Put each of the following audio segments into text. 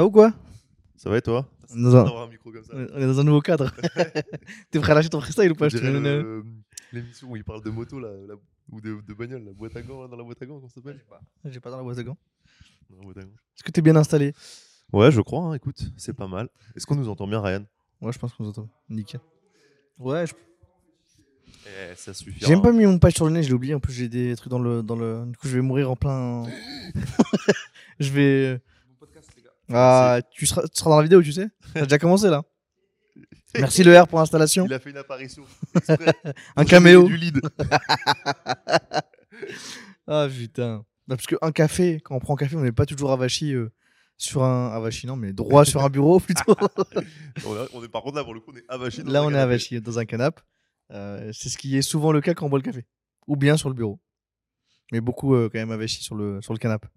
Ça va ou quoi Ça va et toi On est dans un- D'avoir un micro comme ça. on est dans un nouveau cadre. T'es prêt à lâcher ton freestyle ou pas le- L'émission où il parle de moto là, la- ou de, de bagnole, la boîte à gants, dans la boîte à gants, comment ça s'appelle J'ai pas dans la boîte à gants. Dans la boîte à gants. Est-ce que t'es bien installé Ouais, je crois, hein, écoute, c'est pas mal. Est-ce qu'on nous entend bien, Ryan Ouais, je pense qu'on s'entend. Nickel. Ouais, je- Eh, ça suffit. j'ai même pas mis mon patch sur le nez, je l'ai oublié. En plus, j'ai des trucs dans le, dans le. Du coup, je vais mourir en plein. je vais. Ah, tu seras, tu seras dans la vidéo, tu sais T'as déjà commencé là Merci le R pour l'installation. Il a fait une apparition. Un caméo. Du lead. Ah putain. Bah, parce qu'un café, quand on prend un café, on n'est pas toujours avachi euh, sur un. Avachi, non, mais droit sur un bureau plutôt. on, est, on est- par contre, là, pour le coup, on est avachi. dans Là, un on est canapé. avachi dans un canapé. Euh, c'est ce qui est souvent le cas quand on boit le café. Ou bien sur le bureau. Mais beaucoup euh, quand même avachi sur le, sur le canapé.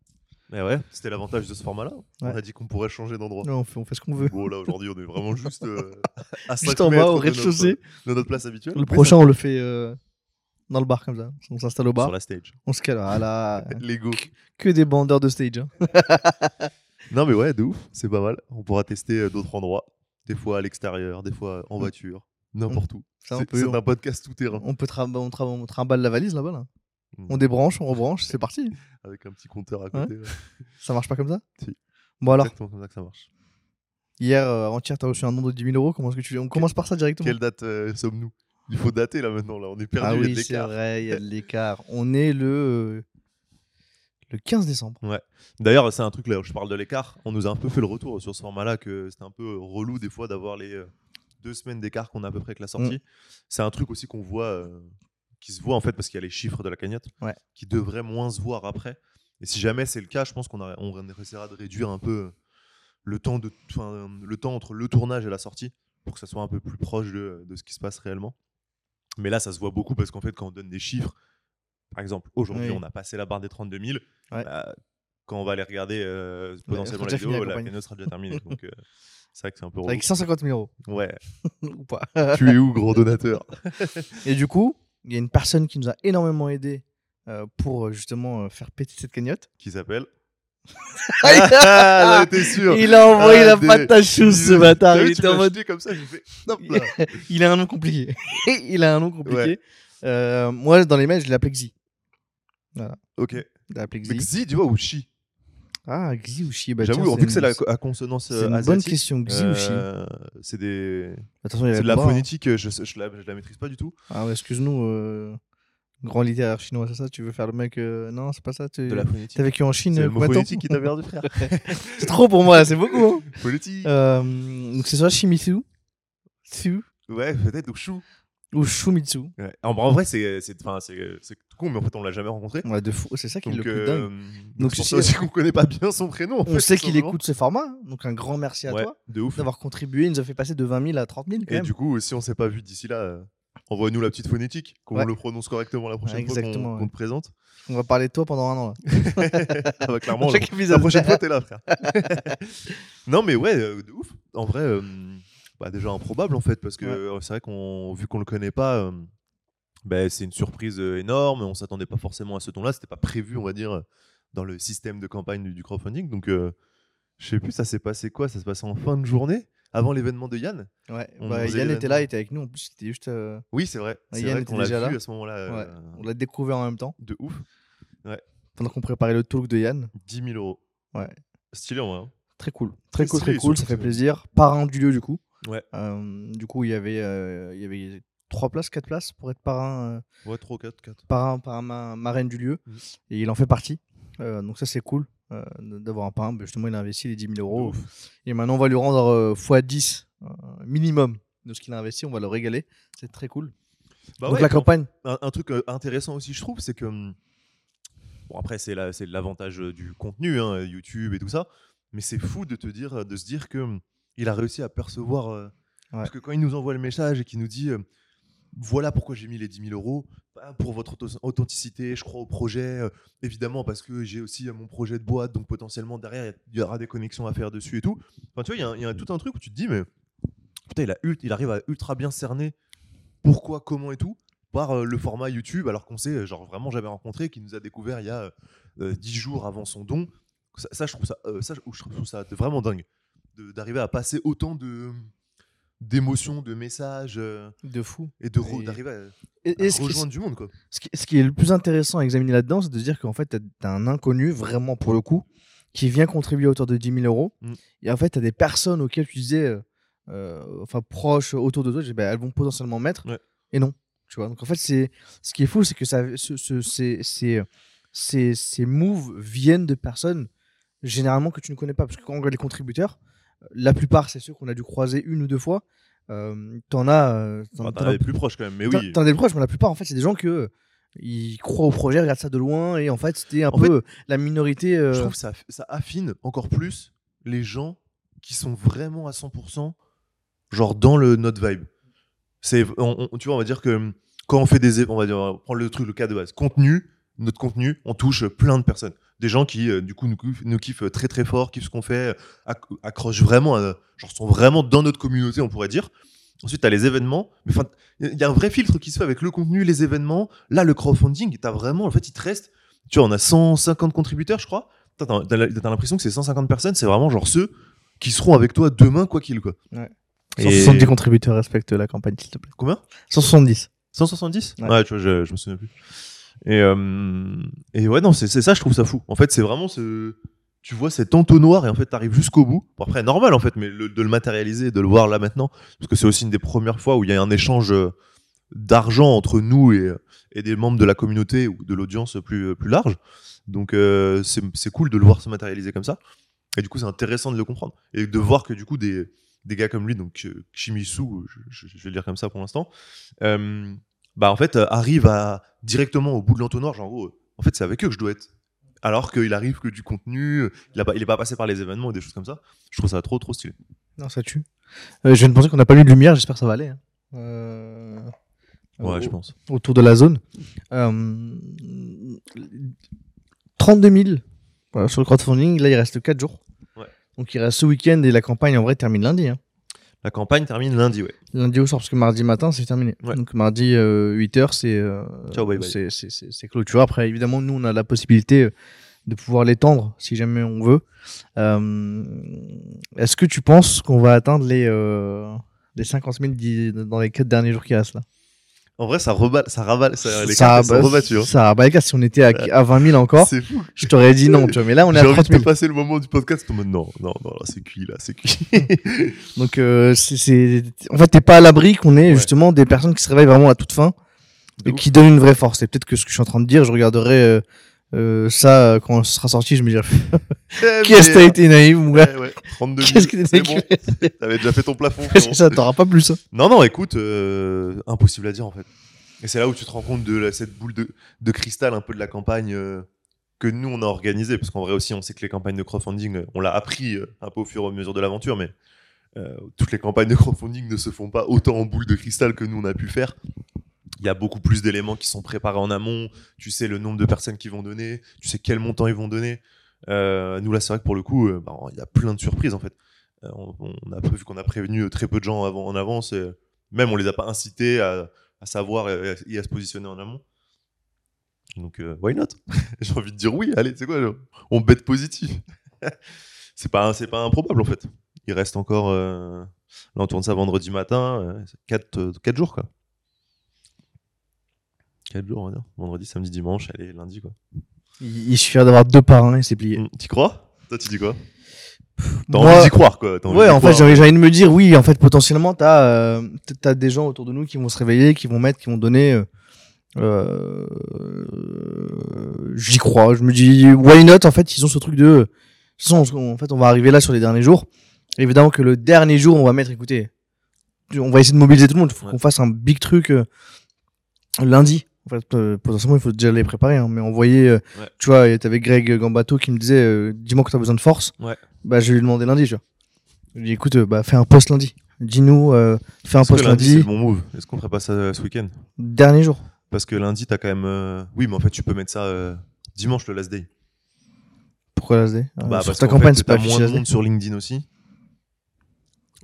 Mais ouais, c'était l'avantage de ce format-là. On a dit qu'on pourrait changer d'endroit. Non, on fait, on fait ce qu'on veut. Bon, là, aujourd'hui, on est vraiment juste euh, à Juste 5 en bas, au de rez-de-chaussée. De notre place habituelle. Le prochain, on le fait euh, dans le bar comme ça. On s'installe au bar. Sur la stage. On se cale. Voilà. Lego. que des bandeurs de stage. hein. Non, mais ouais, de ouf. C'est pas mal. On pourra tester euh, d'autres endroits. Des fois à l'extérieur, des fois en voiture. N'importe où. Ça, on C'est un podcast tout terrain. On peut tra- on, tra- on trimballe la valise là-bas. Là. On débranche, on rebranche, c'est parti. Avec un petit compteur à côté. ouais. Ça marche pas comme ça? Si. Bon alors, Exactement comme ça que ça marche. hier, euh, avant-hier, t'as reçu un don de 10 000 euros. Comment est-ce que tu On commence par ça directement. Quelle date euh, sommes-nous? Il faut dater là maintenant. Là. On est perdu. ah oui, c'est vrai, il y a de l'écart. On est le euh, le 15 décembre. D'ailleurs, c'est un truc là où je parle de l'écart. On nous a un peu fait le retour sur ce format-là que c'était un peu relou des fois d'avoir les euh, deux semaines d'écart qu'on a à peu près avec la sortie. Mm. C'est un truc aussi qu'on voit, euh, qui se voit en fait parce qu'il y a les chiffres de la cagnotte Ouais. qui devraient moins se voir après. Et si jamais c'est le cas, je pense qu'on on essaiera de réduire un peu le temps, de, enfin, le temps entre le tournage et la sortie pour que ça soit un peu plus proche de, de ce qui se passe réellement. Mais là, ça se voit beaucoup parce qu'en fait, quand on donne des chiffres, par exemple, aujourd'hui, Oui. on a passé la barre des 32 000. Ouais. bah, quand on va aller regarder euh, potentiellement sera la vidéo, la cagnotte sera déjà terminée. donc, euh, c'est vrai que c'est un peu. Avec 150 000 euros. Ouais. ou pas. tu es où, gros donateur? Et du coup, il y a une personne qui nous a énormément aidé euh, pour euh, justement euh, faire péter cette cagnotte. Qui s'appelle Ah, là, t'es sûr il a envoyé Ah, la des- patate chaude ce bâtard. vu, Il était en mode. comme ça, j'ai fait. Hop là. Il a un nom compliqué. il a un nom compliqué. Ouais. Euh, moi, dans les mails, je l'ai appelé Xi. Ok. Appelé Mais Xi. Xi, tu vois, ou Chi Ah, Xi ou Chi bah, J'avoue, vu que c'est la à consonance une bonne question. Xi ou Chi C'est des. Attention, il y a C'est de la hein. phonétique, euh, je, je, la, je la maîtrise pas du tout. Ah, ouais, excuse-nous. euh, Grand littéraire chinois, c'est ça Tu veux faire le mec euh, Non, c'est pas ça. Tu De la phonétique. as vécu en Chine C'est le mot phonétique qui t'a perdu, frère. C'est trop pour moi, c'est beaucoup. Hein Phonétique. Euh, donc c'est soit Shimizu Tsu, Ouais, peut-être, ou Chou. Ou Shumitsu. Ouais. En, en vrai, c'est tout con, mais en fait, on l'a jamais rencontré. Ouais, de fou. C'est ça qui est le plus euh, dingue. donc c'est aussi qu'on connaît pas bien son prénom. en On fait, sait qu'il écoute ce format, hein. donc un grand merci à Ouais, toi d'avoir contribué. Il nous a fait passer de 20 000 à 30 000 quand Et même. du coup, si on s'est pas vu d'ici là, euh, envoie-nous la petite phonétique, qu'on Ouais. le prononce correctement la prochaine fois qu'on qu'on te présente. On va parler de toi pendant un an. Là. ah bah, clairement, la prochaine fois, t'es là, frère. non, mais ouais, euh, de ouf. En vrai, euh, bah, déjà improbable en fait, parce que Ouais. euh, c'est vrai qu'on, vu qu'on le connaît pas, euh, bah, c'est une surprise euh, énorme. On s'attendait pas forcément à ce ton-là. C'était pas prévu, on va dire, dans le système de campagne du, du crowdfunding. Donc, je sais plus, ça s'est passé quoi? Ça s'est passé en fin de journée, avant l'événement de Yann? Ouais, bah, Yann était là, il était avec nous. En plus, c'était juste. euh, Oui, c'est vrai. C'est Yann vrai qu'on l'a déjà vu là. à ce moment-là. ouais, On l'a découvert en même temps de ouf. pendant qu'on préparait le talk de Yann. 10 000 euros. Ouais. Stylé en vrai. hein. Très cool. Très Très cool, très cool. Ça fait plaisir. Parrain du lieu, du coup. Ouais. Du coup, il y avait, il y avait trois places, quatre places pour être parrain, Ouais, 3, 4, 4. parrain, parrain ma- marraine du lieu. Mhm. Et il en fait partie. Donc ça, c'est cool d'avoir un parrain. Bah, justement, il a investi les 10 000 euros. Et maintenant, on va lui rendre euh, x10 euh, minimum de ce qu'il a investi. On va le régaler. C'est très cool. Bah donc ouais, la campagne. un, un truc intéressant aussi, je trouve, c'est que. hum, Bon, après, c'est la- c'est l'avantage du contenu, hein, YouTube et tout ça. Mais c'est fou de, te dire, de se dire que hum, il a réussi à percevoir. euh, Parce que quand il nous envoie le message et qu'il nous dit euh, voilà pourquoi j'ai mis les 10 000 euros, bah, pour votre authenticité, je crois au projet, euh, évidemment parce que j'ai aussi mon projet de boîte, donc potentiellement derrière, il y aura des connexions à faire dessus et tout. Enfin, tu vois, il y a y, tout un truc où tu te dis, mais putain, il, a, ult- il arrive à ultra bien cerner pourquoi, comment et tout par le format YouTube, alors qu'on euh, genre vraiment jamais rencontré, qui nous a découvert il y a euh, 10 jours avant son don. Ça, ça, je trouve ça, ça, je trouve ça vraiment dingue. D'arriver à passer autant de d'émotions, de messages euh, De fou. et d'arriver à, Et, à qui, rejoindre du monde quoi. ce qui- ce qui est le plus intéressant à examiner là-dedans, c'est de dire qu'en fait, tu as, un inconnu, vraiment pour le coup, qui vient contribuer à hauteur de 10 000 euros. Mm. Et en fait, tu as des personnes auxquelles tu disais, euh, euh, enfin proches autour de toi, dis, bah, elles vont potentiellement mettre. Ouais. Et non. Tu vois Donc en fait, c'est ce qui est fou, c'est que ça, ce, ce- ces, ces, ces, ces moves viennent de personnes généralement que tu ne connais pas. Parce que quand on regarde les contributeurs, la plupart, c'est ceux qu'on a dû croiser une ou deux fois. Euh, t'en as, euh, t'en- Bah, t'en T'en as des plus proches quand même, mais T'en- oui. T'en as des proches, mais la plupart, en fait, c'est des gens que euh, ils croient au projet, regardent ça de loin, et en fait, c'était un En peu fait, la minorité. euh, Je trouve que ça, ça affine encore plus les gens qui sont vraiment à 100% genre dans le notre vibe. C'est, on- on- tu vois, on va dire que hum, quand on fait des, on va dire, on va prendre le truc, le cas de base, contenu, notre contenu, on touche plein de personnes. Des gens qui, euh, du coup, nous, kiffent- nous kiffent très très fort, kiffent ce qu'on fait, acc- accrochent vraiment, à- genre sont vraiment dans notre communauté, on pourrait dire. Ensuite, tu as les événements. Mais enfin, il y a un vrai filtre qui se fait avec le contenu, les événements. Là, le crowdfunding, tu as vraiment, en fait, il te reste, tu vois, on a 150 contributeurs, je crois. T'as t'as- t'as l'impression que ces 150 personnes, c'est vraiment genre ceux qui seront avec toi demain, quoi qu'il, quoi. Ouais. Et- 170 contributeurs respectent la campagne, s'il te plaît. Combien? 170. 170 Ouais. ouais. tu vois, je, je me souviens plus. Et, euh, et ouais, non, c'est ça, je trouve ça fou. En fait, c'est vraiment ce. Tu vois cet entonnoir et en fait, t'arrives jusqu'au bout. Après, normal en fait, mais de le matérialiser, de le voir là maintenant, parce que c'est aussi une des premières fois où il y a un échange euh, d'argent entre nous et, et des membres de la communauté ou de l'audience plus, plus large. Donc, euh, c'est cool de le voir se matérialiser comme ça. Et du coup, c'est intéressant de le comprendre. Et de voir que du coup, des, des gars comme lui, donc euh, Shimisu, je, vais le dire comme ça pour l'instant, euh, bah en fait, euh, arrive à directement au bout de l'entonnoir, genre, euh, en fait, c'est avec eux que je dois être. Alors qu'il arrive que du contenu, il, a pas, il est pas passé par les événements et des choses comme ça. Je trouve ça trop, trop stylé. Non, ça tue. Euh, je viens de penser qu'on n'a pas eu de lumière, j'espère que ça va aller. hein. Euh, Ouais, au- je pense. Autour de la zone. Euh, 32 000 voilà, sur le crowdfunding. Là, il reste 4 jours. Ouais. Donc, il reste ce week-end et la campagne, en vrai, termine lundi. hein. La campagne termine lundi, ouais. Lundi au soir, parce que mardi matin, c'est terminé. Ouais. Donc mardi, 8h, c'est euh, c'est- clôture. Après, évidemment, nous, on a la possibilité euh, de pouvoir l'étendre si jamais on veut. Euh, Est-ce que tu penses qu'on va atteindre les, euh, les 50 000 d'i- dans les 4 derniers jours qui restent là? En vrai, ça reballe, ça raballe, ça, les Ça rebattues. hein. Ça rabat les. Si on était à, à 20 000 encore, C'est fou. je t'aurais dit non. Tu vois, mais là, on est J'ai à envie 30 de 000. passer le moment du podcast en mode non, non, non, c'est cuit, là, c'est cuit. Donc, euh, c'est- en fait, t'es pas à l'abri qu'on ait Ouais. justement des personnes qui se réveillent vraiment à toute fin. De et qui donne une vraie force. C'est peut-être que ce que je suis en train de dire, je regarderai euh, euh, ça quand ce sera sorti, je me dirai qu'est-ce que t'as été naïf, mon gars. Ouais, ouais, 32 000, Qu'est-ce que t'es c'est bon. T'avais déjà fait ton plafond. C'est ça, t'auras pas plus. hein. Non, non, écoute, euh, impossible à dire en fait. Et c'est là où tu te rends compte de la- cette boule de, de cristal un peu de la campagne euh, que nous on a organisée. Parce qu'en vrai aussi, on sait que les campagnes de crowdfunding, on l'a appris un peu au fur et à mesure de l'aventure, mais toutes les campagnes de crowdfunding ne se font pas autant en boule de cristal que nous on a pu faire. Il y a beaucoup plus d'éléments qui sont préparés en amont. Tu sais le nombre de personnes qui vont donner, tu sais quel montant ils vont donner. Euh, nous là, c'est vrai que pour le coup, euh, bah, il y a plein de surprises en fait. Euh, on, a prévu qu'on a prévenu très peu de gens en avance. Même on les a pas incités à, savoir et, à- se positionner en amont. Donc why not? J'ai envie de dire oui. Allez, c'est quoi On bête positif. c'est pas c'est pas improbable en fait. Il reste encore. là, on tourne ça vendredi matin. 4 jours quoi. 4 jours on va dire. Vendredi, samedi, dimanche, allez lundi quoi. Il, il suffira d'avoir deux parrains et c'est plié. Mm, T'y crois? Toi, tu dis quoi? T'as envie d'y croire quoi. Envie Ouais, en fait, croire. j'ai j'ai envie de me dire, oui, en fait, potentiellement, t'as euh, t'as des gens autour de nous qui vont se réveiller, qui vont mettre, qui vont donner. euh, euh, J'y crois. Je me dis, why not? En fait, ils ont ce truc de. De toute façon, on- en fait, on va arriver là sur les derniers jours. Évidemment que le dernier jour, on va mettre, écoutez, on va essayer de mobiliser tout le monde. Il faut Ouais. qu'on fasse un big truc euh, lundi. En fait, euh, potentiellement, il faut déjà les préparer. hein, mais on voyait, euh, Ouais. tu vois, t'avais Greg Gambato qui me disait, euh, dis-moi que t'as besoin de force. Ouais. Bah, je vais lui demander lundi, tu vois. Je lui ai dit, écoute, euh, bah, fais un post lundi. Dis-nous, fais un post lundi, lundi. c'est bon move Est-ce qu'on ferait pas ça ce week-end? Dernier jour. Parce que lundi, t'as quand même. Oui, mais en fait, tu peux mettre ça dimanche, le last day. Pourquoi la SD Euh, Bah, Sur parce ta campagne, c'est pas affiché moins de last day. monde sur LinkedIn aussi.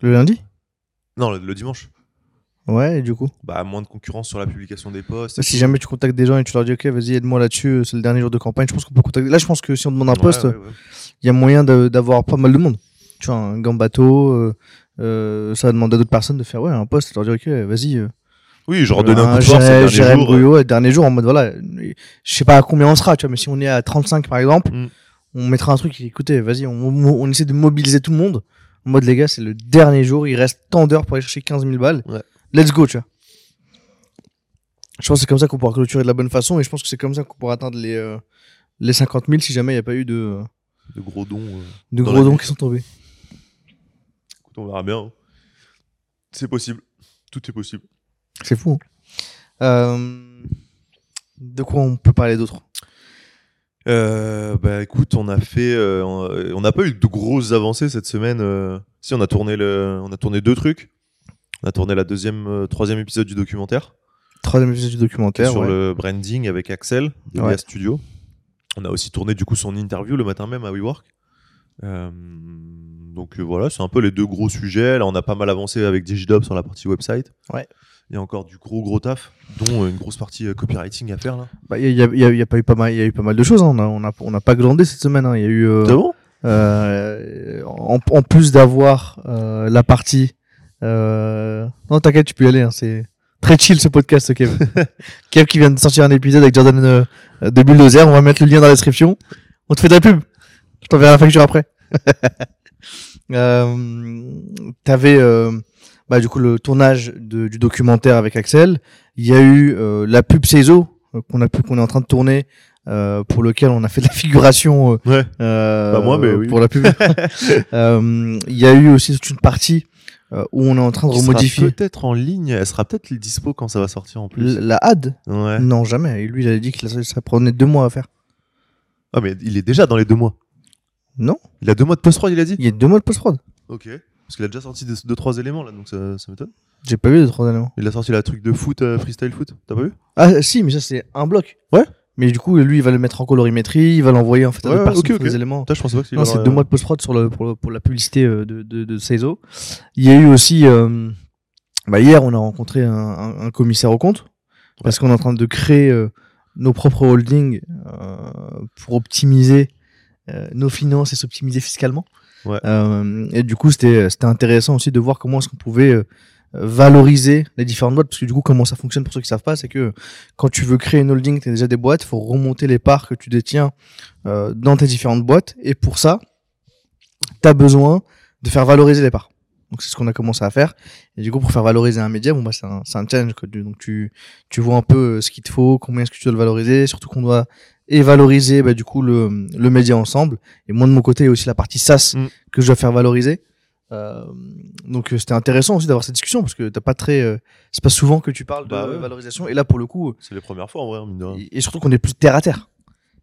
Le lundi? Non, le, le dimanche. Ouais, et du coup? Bah, moins de concurrence sur la publication des posts. Si jamais tu contactes des gens et tu leur dis, ok, vas-y, aide-moi là-dessus, c'est le dernier jour de campagne, je pense qu'on peut contacter. Là, je pense que si on demande un poste, ouais, ouais. il y a moyen d'avoir pas mal de monde. Tu vois, un gambato, euh, euh, ça va demander à d'autres personnes de faire ouais, un poste, leur dire, ok, vas-y. euh, Oui, genre donner un coup de force dernier jour. euh. Brouillot, dernier jour, en mode, voilà, je sais pas à combien on sera, tu vois, mais si on est à 35 par exemple, Mm. on mettra un truc, écoutez, vas-y, on, on, on essaie de mobiliser tout le monde. En mode, les gars, c'est le dernier jour, il reste tant d'heures pour aller chercher 15 000 balles. Ouais. Let's go, tu vois. Je pense que c'est comme ça qu'on pourra clôturer de la bonne façon et je pense que c'est comme ça qu'on pourra atteindre les, euh, les 50 000 si jamais il n'y a pas eu de, De gros dons. euh. de gros dons qui sont tombés. Écoute, on verra bien. hein. C'est possible. Tout est possible. C'est fou. hein. Euh, de quoi on peut parler d'autre? Euh, bah écoute, on a fait, euh, on n'a pas eu de grosses avancées cette semaine. euh. Si on a tourné le, on a tourné deux trucs. On a tourné la deuxième, euh, troisième épisode du documentaire Troisième épisode du documentaire. sur ouais. le branding avec Axel de Ouais. Via Studio. On a aussi tourné du coup son interview le matin même à WeWork. Euh, donc euh, voilà, c'est un peu les deux gros sujets. Là, on a pas mal avancé avec Digidob sur la partie website. Ouais. Il y a encore du gros gros taf, dont une grosse partie euh, copywriting à faire là. Bah, Il y, a, il y a- il y a pas eu pas mal, il y a eu pas mal de choses. hein. On a, on a, on a pas glandé cette semaine. hein. Il y a eu, C'est bon? en, en plus d'avoir la partie. Euh... Non, t'inquiète, tu peux y aller. hein. C'est très chill ce podcast, Kev. Kev qui vient de sortir un épisode avec Jordan euh, de Bulldozer. On va mettre le lien dans la description. On te fait de la pub. Je t'enverrai la facture après. euh, T'avais euh, bah, du coup le tournage de- du documentaire avec Axel. Il y a eu euh, la pub euh, qu'on a pu qu'on est en train de tourner. pour lequel on a fait de la figuration Ouais. Pas moi, mais oui. pour la pub. Il y a eu aussi toute une partie euh, où on est en train de remodifier peut-être en ligne. Elle sera peut-être dispo quand ça va sortir en plus. l- la ad. Ouais. Non, jamais. Et lui, il avait dit que ça, prenait deux mois à faire. Ah mais il est déjà dans les deux mois. Non, Il a deux mois de post-prod, il a dit? Il y a deux mois de post-prod. Ok. Parce qu'il a déjà sorti deux, deux, trois éléments là, donc ça, ça m'étonne. J'ai pas vu les trois éléments. Il a sorti la truc de foot, euh, freestyle foot. T'as pas vu? Ah, si, mais ça, c'est un bloc. Ouais. Mais du coup, lui, il va le mettre en colorimétrie, il va l'envoyer en fait à Ouais, des éléments. Putain, je pensais pas Non, c'est deux mois de post-prod sur le, pour, le- pour la publicité euh, de, de, de Seizo. Il y a eu aussi, euh, bah, hier, on a rencontré un, un, un commissaire au compte parce qu'on est en train de créer euh, nos propres holdings euh, pour optimiser nos finances et s'optimiser fiscalement. Ouais. Et du coup, c'était c'était intéressant aussi de voir comment est-ce qu'on pouvait valoriser les différentes boîtes parce que du coup, comment ça fonctionne pour ceux qui savent pas, c'est que quand tu veux créer une holding, tu as déjà des boîtes, il faut remonter les parts que tu détiens euh, dans tes différentes boîtes. Et pour ça, tu as besoin de faire valoriser les parts. Donc c'est ce qu'on a commencé à faire. Et du coup, pour faire valoriser un média, bon, bah, c'est un, c'est un challenge. quoi. Donc tu, tu vois un peu euh, ce qu'il te faut, combien est-ce que tu dois le valoriser, surtout qu'on doit et valoriser bah, du coup le, le média ensemble. Et moi de mon côté, il y a aussi la partie SaaS Mm. que je dois faire valoriser. Euh, donc euh, c'était intéressant aussi d'avoir cette discussion parce que t'as pas très, euh, c'est pas souvent que tu parles Bah de ouais. valorisation. Et là pour le coup, C'est les premières fois en vrai, mine de rien. et, et surtout qu'on est plus terre à terre.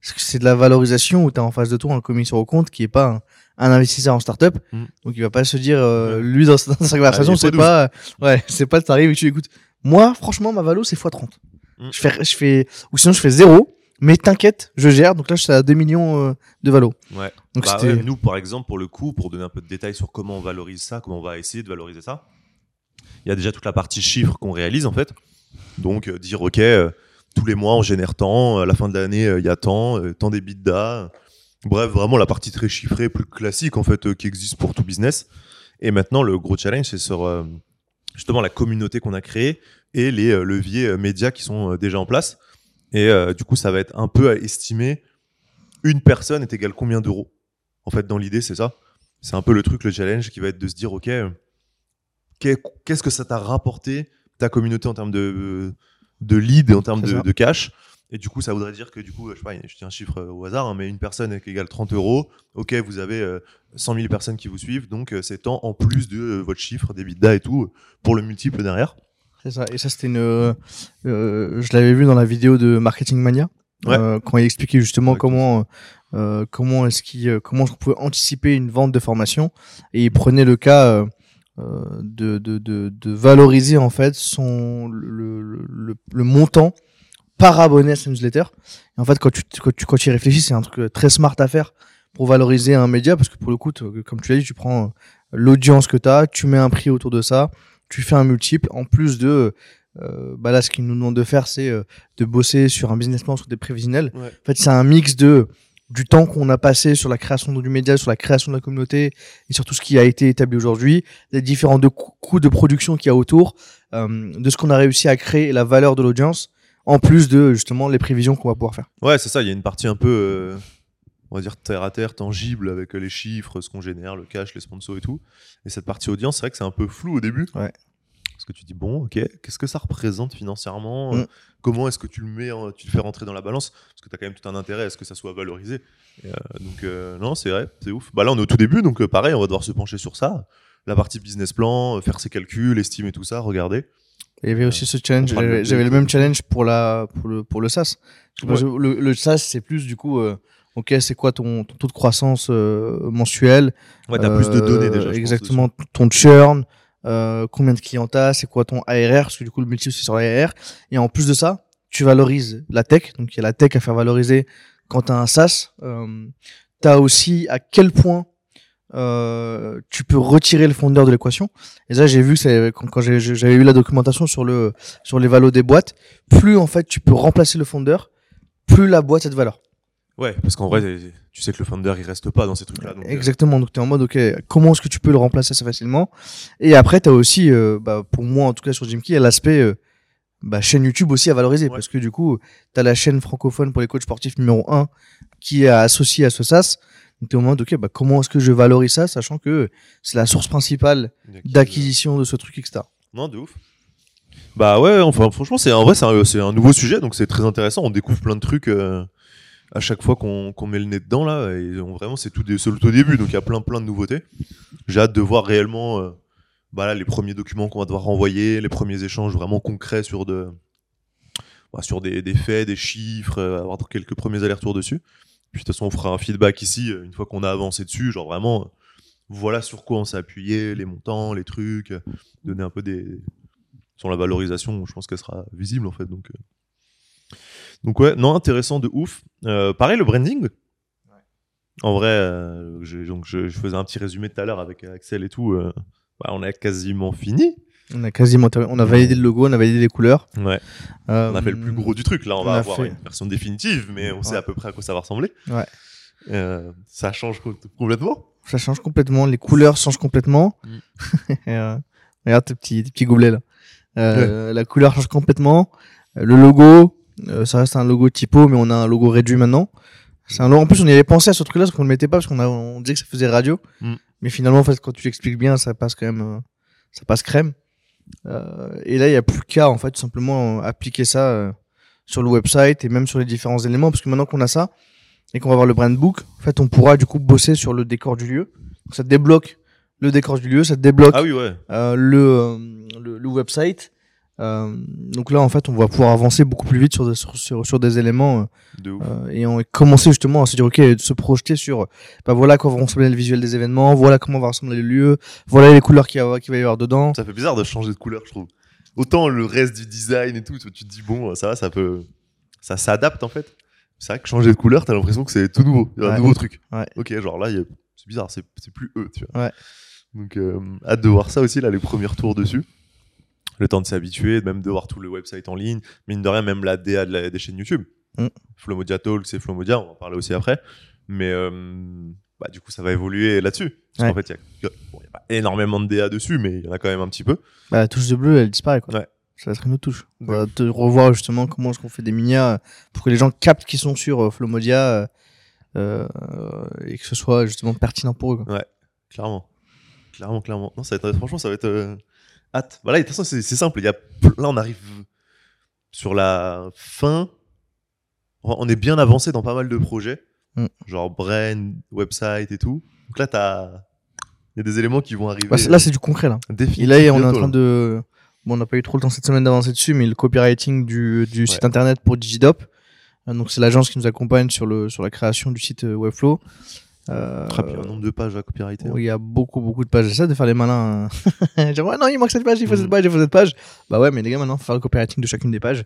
Parce que c'est de la valorisation où tu as en face de toi un commissaire au compte qui est pas un, un investisseur en startup. Mm. Donc il va pas se dire, euh, Ouais. lui dans, sa- dans sa conversation, est c'est x12. pas, ouais, c'est pas t'arrives et tu écoutes. Moi, franchement, ma valo, c'est x30. Mm. Je fais, je fais, ou sinon je fais zéro. Mais t'inquiète, je gère. Donc là, je suis à 2 millions euh, de valo. Ouais. Donc Bah ouais, nous, par exemple, pour le coup, pour donner un peu de détails sur comment on valorise ça, comment on va essayer de valoriser ça, il y a déjà toute la partie chiffres qu'on réalise en fait. Donc euh, dire, ok, euh, tous les mois on génère tant, à la fin de l'année il y a tant, tant d'EBITDA. Bref, vraiment la partie très chiffrée, plus classique en fait, qui existe pour tout business. Et maintenant, le gros challenge, c'est sur justement la communauté qu'on a créée et les leviers médias qui sont déjà en place. Et euh, du coup, ça va être un peu à estimer une personne est égale combien d'euros En fait, dans l'idée, c'est ça. C'est un peu le truc, le challenge qui va être de se dire, OK, euh, qu'est- qu'est-ce que ça t'a rapporté, ta communauté, en termes de, de lead en termes de, cash et du coup, ça voudrait dire que du coup, je sais pas, je dis un chiffre euh, au hasard, hein, mais une personne est égale 30 euros. Ok, vous avez euh, 100 000 personnes qui vous suivent, donc euh, c'est tant en plus de euh, votre chiffre, des bidas et tout, euh, pour le multiple derrière. C'est ça. Et ça, c'était une, euh, euh, je l'avais vu dans la vidéo de Marketing Mania. Ouais. euh, quand il expliquait justement Ouais, comment euh, comment est-ce qu'il comment qu'on pouvait anticiper une vente de formation et il prenait le cas de, de, de, de valoriser en fait son le, le, le, le montant par abonné à sa newsletter et en fait quand tu quand tu quand tu y réfléchis c'est un truc très smart à faire pour valoriser un média parce que pour le coup comme tu l'as dit tu prends l'audience que tu as tu mets un prix autour de ça tu fais un multiple en plus de euh, bah là ce qu'ils nous demandent de faire c'est euh, de bosser sur un business plan sur des prévisionnels Ouais. en fait c'est un mix de du temps qu'on a passé sur la création du média sur la création de la communauté et sur tout ce qui a été établi aujourd'hui les différents de coûts de production qu'il y a autour euh, de ce qu'on a réussi à créer et la valeur de l'audience en plus de justement les prévisions qu'on va pouvoir faire Ouais, c'est ça, il y a une partie un peu, on va dire, terre à terre, tangible, avec les chiffres, ce qu'on génère, le cash, les sponsors et tout. Et cette partie audience, c'est vrai que c'est un peu flou au début. Ouais. Parce que tu dis, bon, ok, qu'est-ce que ça représente financièrement Mm. Euh, Comment est-ce que tu le mets, tu le fais rentrer dans la balance? Parce que tu as quand même tout un intérêt à ce que ça soit valorisé. Et, euh, donc, euh, non, c'est vrai, c'est ouf. Bah là, on est au tout début, donc pareil, on va devoir se pencher sur ça. La partie business plan, faire ses calculs, estimer tout ça, regarder. Il y avait aussi ce challenge. J'avais le même challenge pour la pour le pour le SaaS. Le, le SaaS c'est plus du coup. euh, ok, c'est quoi ton, ton taux de croissance euh, mensuel? Ouais, t'as plus de Euh, données déjà. je pense, Exactement. Ton churn. euh, combien de clients t'as C'est quoi ton ARR Parce que du coup le multiple c'est sur l'ARR. Et en plus de ça, tu valorises la tech. Donc il y a la tech à faire valoriser quand t'as un SaaS. Euh, t'as aussi à quel point euh, tu peux retirer le fondeur de l'équation. Et ça, j'ai vu que c'est- quand, j'avais eu la documentation sur le sur les valos des boîtes, plus en fait tu peux remplacer le fondeur, plus la boîte a de valeur. Ouais, parce qu'en vrai, tu sais que le founder, il reste pas dans ces trucs-là. euh, Exactement. Donc tu es en mode ok, comment est-ce que tu peux le remplacer assez facilement? Et après tu as aussi, euh, bah, pour moi en tout cas sur Jimkey, l'aspect euh, bah, chaîne YouTube aussi à valoriser Ouais. parce que du coup tu as la chaîne francophone pour les coachs sportifs numéro 1 qui est associée à ce SaaS. Donc tu es en mode ok, bah, comment est-ce que je valorise ça, sachant que c'est la source principale d'acquisition. de ce truc, etc. Non, de ouf. Bah ouais, enfin franchement, c'est en vrai, c'est un, nouveau sujet, donc c'est très intéressant. On découvre plein de trucs euh, à chaque fois qu'on met le nez dedans là, vraiment c'est tout tout début, donc il y a plein plein de nouveautés. J'ai hâte de voir réellement, euh, bah les premiers documents qu'on va devoir renvoyer, les premiers échanges vraiment concrets sur de, bah, sur des, faits, des chiffres, euh, avoir quelques premiers allers-retours dessus. Puis de toute façon, on fera un feedback ici euh, une fois qu'on a avancé dessus, genre vraiment. Voilà sur quoi on s'est appuyé, les montants, les trucs, donner un peu des, sur la valorisation, je pense qu'elle sera visible en fait. Donc. Donc ouais, non, intéressant de ouf. Euh, pareil, le branding. En vrai, euh, je, donc je, je faisais un petit résumé tout à l'heure avec Axel et tout. euh, bah, on a quasiment fini. On a quasiment terminé. on a validé le logo, on a validé les couleurs. Ouais. On a fait le plus gros du truc. Là, on, on va a avoir fait- une version définitive, mais on sait à peu près à quoi ça va ressembler. Ouais. Ça change co- complètement. Ça change complètement, les couleurs changent complètement. Mm. Regarde tes petits, tes petits gobelets là. La couleur change complètement. Le logo, ça reste un logo typo, mais on a un logo réduit maintenant. C'est un logo. En plus, on y avait pensé à ce truc-là, parce qu'on le mettait pas, parce qu'on on disait que ça faisait radio. Mm. Mais finalement, en fait, quand tu l'expliques bien, ça passe quand même, euh, ça passe crème. Euh, et là, il y a plus qu'à, en fait, tout simplement euh, appliquer ça euh, sur le website et même sur les différents éléments, parce que maintenant qu'on a ça et qu'on va avoir le brand book, en fait, on pourra du coup bosser sur le décor du lieu. Donc, ça débloque le décor du lieu, ça débloque Ah oui, ouais. euh, le, euh, le, le website. Euh, donc là, en fait, on va pouvoir avancer beaucoup plus vite sur des, sur, sur, sur des éléments euh, De ouf. euh, et on commencer justement à se dire, ok, de se projeter sur, bah voilà quoi va ressembler le visuel des événements, voilà comment va ressembler le lieu, voilà les couleurs qu'il va y avoir dedans. Ça fait bizarre de changer de couleur, je trouve. Autant le reste du design et tout, tu te dis, bon, ça va, ça peut. Ça s'adapte en fait. C'est vrai que changer de couleur, t'as l'impression que c'est tout nouveau. Il y a un Ouais. nouveau truc. Ouais. Ok, genre là, c'est bizarre, c'est plus eux, tu vois. Ouais. Donc, euh, hâte de voir ça aussi, là, les premiers retours dessus. Le temps de s'habituer, même de voir tout le website en ligne. Mine de rien, même la DA de la- des chaînes YouTube. Mm. Flomodia Talk, c'est Flomodia, on va en parler aussi après. Mais euh, bah, du coup, ça va évoluer là-dessus. Parce Ouais. qu'en fait, il y a, bon, pas énormément de DA dessus, mais il y en a quand même un petit peu. Bah, la touche de bleu, elle disparaît quoi. Ouais. Ça va être une autre touche. On va te revoir justement comment est-ce qu'on fait des minia euh, pour que les gens captent qu'ils sont sur euh, Flomodia euh, et que ce soit justement pertinent pour eux. Quoi. Clairement. Clairement, clairement. Non, ça va être, franchement, ça va être euh, hâte. Voilà, de toute façon, c'est simple. Il y a, là, on arrive sur la fin. On est bien avancé dans pas mal de projets. Mm. Genre brain, website et tout. Donc là, t'as. Il y a des éléments qui vont arriver. Bah, là, c'est du concret là. Et là, on est en train là. de. Bon, on n'a pas eu trop le temps cette semaine d'avancer dessus, mais le copywriting du, du Ouais. site internet pour Digidop. Euh, Donc, c'est l'agence qui nous accompagne sur, le, sur la création du site euh, Webflow. Euh, Ah, puis un nombre de pages à copywriter. où il y a beaucoup, beaucoup de pages. J'essaie de faire les malins. hein. Genre, ouais, non, il manque cette page, il faut Mm. cette page, il faut cette page. Bah ouais, mais les gars, maintenant, faut faire le copywriting de chacune des pages.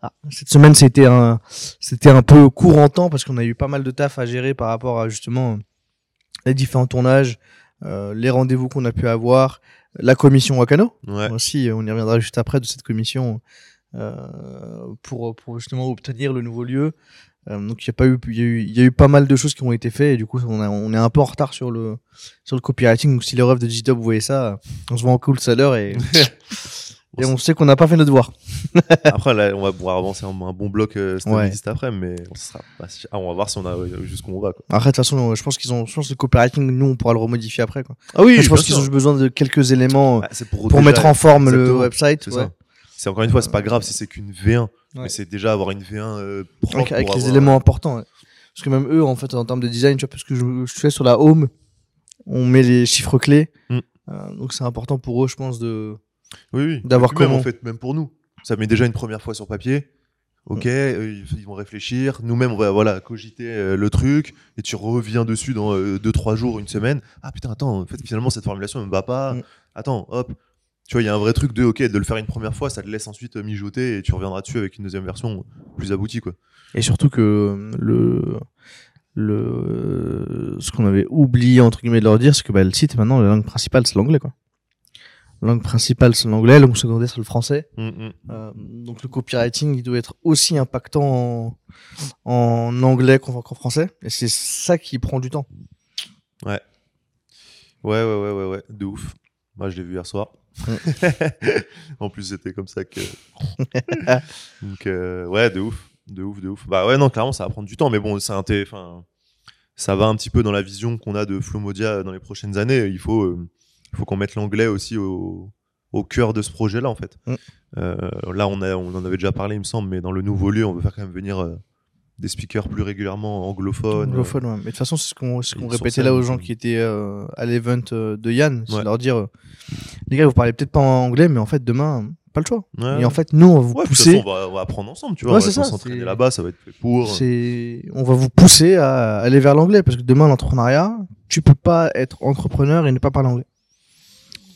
Ah, cette semaine, c'était un, c'était un peu court en temps parce qu'on a eu pas mal de taf à gérer par rapport à justement les différents tournages, euh, les rendez-vous qu'on a pu avoir, la commission Wakano. Ouais. Aussi, on y reviendra juste après de cette commission euh, pour, pour justement obtenir le nouveau lieu. Euh, donc il y a pas eu, il y, a eu, y a eu pas mal de choses qui ont été faites et du coup on, a, on est un peu en retard sur le sur le copywriting. Donc si les refs de Digitop vous voyez ça, on se voit en cool l'heure et, et on sait qu'on n'a pas fait notre devoir. Après, là, on va pouvoir avancer un, un bon bloc euh, Ouais. après, mais on, sera pas si- ah, on va voir si on a euh, jusqu'où on va. Quoi. Après de toute façon, je pense qu'ils ont, je pense que le copywriting, nous on pourra le remodifier après. Quoi. Ah oui, je pense qu'ils ont juste besoin de quelques éléments Bah, c'est pour, pour mettre en forme le website. C'est ouais. ça. C'est encore une fois, c'est pas grave si c'est qu'une V1, mais c'est déjà avoir une V1 euh, propre Avec, les éléments importants. ouais. Parce que même eux, en fait, en termes de design, tu vois, parce que je, je fais sur la home, on met les chiffres clés. Mm. Euh, donc c'est important pour eux, je pense, de. Oui, oui. d'avoir puis même, comment- en fait, même pour nous, ça met déjà une première fois sur papier. Ok, euh, ils vont réfléchir. Nous-mêmes, on va voilà, cogiter euh, le truc et tu reviens dessus dans 2-3 jours, une semaine. Ah putain, attends, en fait, finalement, cette formulation ne me va pas. Mm. Attends, hop. Tu vois, il y a un vrai truc de ok, de le faire une première fois, ça te laisse ensuite euh, mijoter et tu reviendras dessus avec une deuxième version plus aboutie. Quoi. Et surtout que euh, le. le ce qu'on avait oublié, entre guillemets, de leur dire, c'est que bah, le site, maintenant, la langue principale, c'est l'anglais. quoi. La langue principale, c'est l'anglais, la langue secondaire, c'est le français. Mm, mm. Euh, donc le copywriting, il doit être aussi impactant en, en anglais qu'en qu'en français. Et c'est ça qui prend du temps. Ouais, ouais, ouais, ouais, ouais, de ouf. Moi, je l'ai vu hier soir. en plus, c'était comme ça que. Donc, euh, ouais, de ouf, de ouf, de ouf. Bah ouais, non, clairement, ça va prendre du temps, mais bon, c'est un té- enfin, ça va un petit peu dans la vision qu'on a de Flomodia dans les prochaines années. Il faut, euh, faut qu'on mette l'anglais aussi au, au cœur de ce projet-là, en fait. Mm. Euh, là, on, a, on en avait déjà parlé, il me semble, mais dans le nouveau lieu, on veut faire quand même venir des speakers plus régulièrement anglophones. Anglophone, ouais. Mais de toute façon, c'est ce qu'on ce répétait là aux gens euh, qui étaient euh, à l'event euh, de Yann. C'est Ouais. leur dire, euh, les gars, vous parlez peut-être pas en anglais, mais en fait, demain, pas le choix. Ouais. Et en fait, nous, on va vous puis de toute pousser. façon, on, va, on va apprendre ensemble, tu vois. On va s'entraîner là-bas, ça va être fait pour. on va vous pousser à aller vers l'anglais parce que demain l'entrepreneuriat tu peux pas être entrepreneur et ne pas parler anglais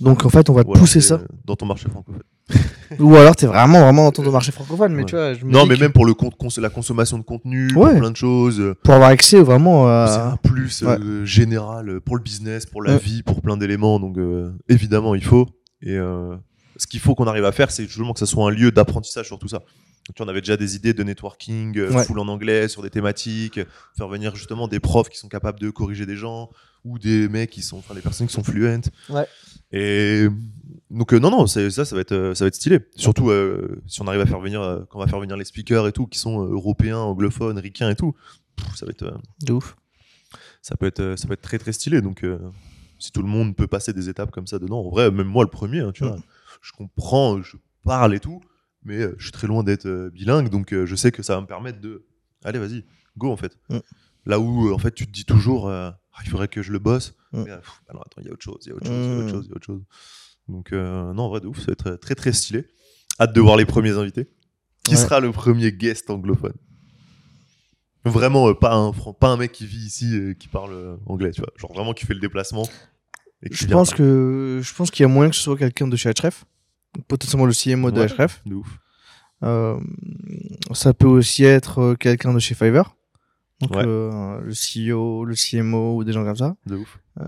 donc en fait on va pousser ça Dans ton marché francophone. Ou alors t'es vraiment vraiment dans ton marché francophone mais Ouais. tu vois je me Non, dis mais que même pour le compte, cons- la consommation de contenu, Ouais. pour plein de choses. euh, pour avoir accès vraiment C'est à un plus euh, général pour le business, pour la Ouais. vie, pour plein d'éléments. Donc, euh, évidemment, il faut. Et euh, ce qu'il faut qu'on arrive à faire, c'est justement que ça soit un lieu d'apprentissage sur tout ça. Donc, on avait déjà des idées de networking, Ouais. full en anglais, sur des thématiques, faire venir justement des profs qui sont capables de corriger des gens, ou des mecs qui sont, enfin, des personnes qui sont fluentes. Ouais. Et donc, euh, non, non, ça, ça va être, euh, ça va être stylé. Surtout euh, si on arrive à faire venir, euh, quand on va faire venir les speakers et tout, qui sont européens, anglophones, ricains et tout, pff, ça va être, de ouf ça peut être ça peut être très très stylé donc si tout le monde peut passer des étapes comme ça dedans en vrai même moi le premier hein, tu Mm. vois je comprends je parle et tout mais je suis très loin d'être bilingue donc je sais que ça va me permettre de allez vas-y go en fait Mm. là où en fait tu te dis toujours Ah, il faudrait que je le bosse Mm. mais, pff, ah non attends il y a autre chose il y a autre chose il y a autre Mm. chose il y a autre chose donc euh, non en vrai de ouf ça va être très très stylé hâte de voir les premiers invités qui Ouais. sera le premier guest anglophone? Vraiment, euh, pas, un, pas un mec qui vit ici et qui parle euh, anglais, tu vois. Genre vraiment qui fait le déplacement. et je pense que je pense qu'il y a moyen que ce soit quelqu'un de chez Href potentiellement le CMO de Ouais. Href De ouf. Euh, ça peut aussi être quelqu'un de chez Fiverr donc Ouais. euh, le CEO le CMO ou des gens comme ça De ouf. Euh,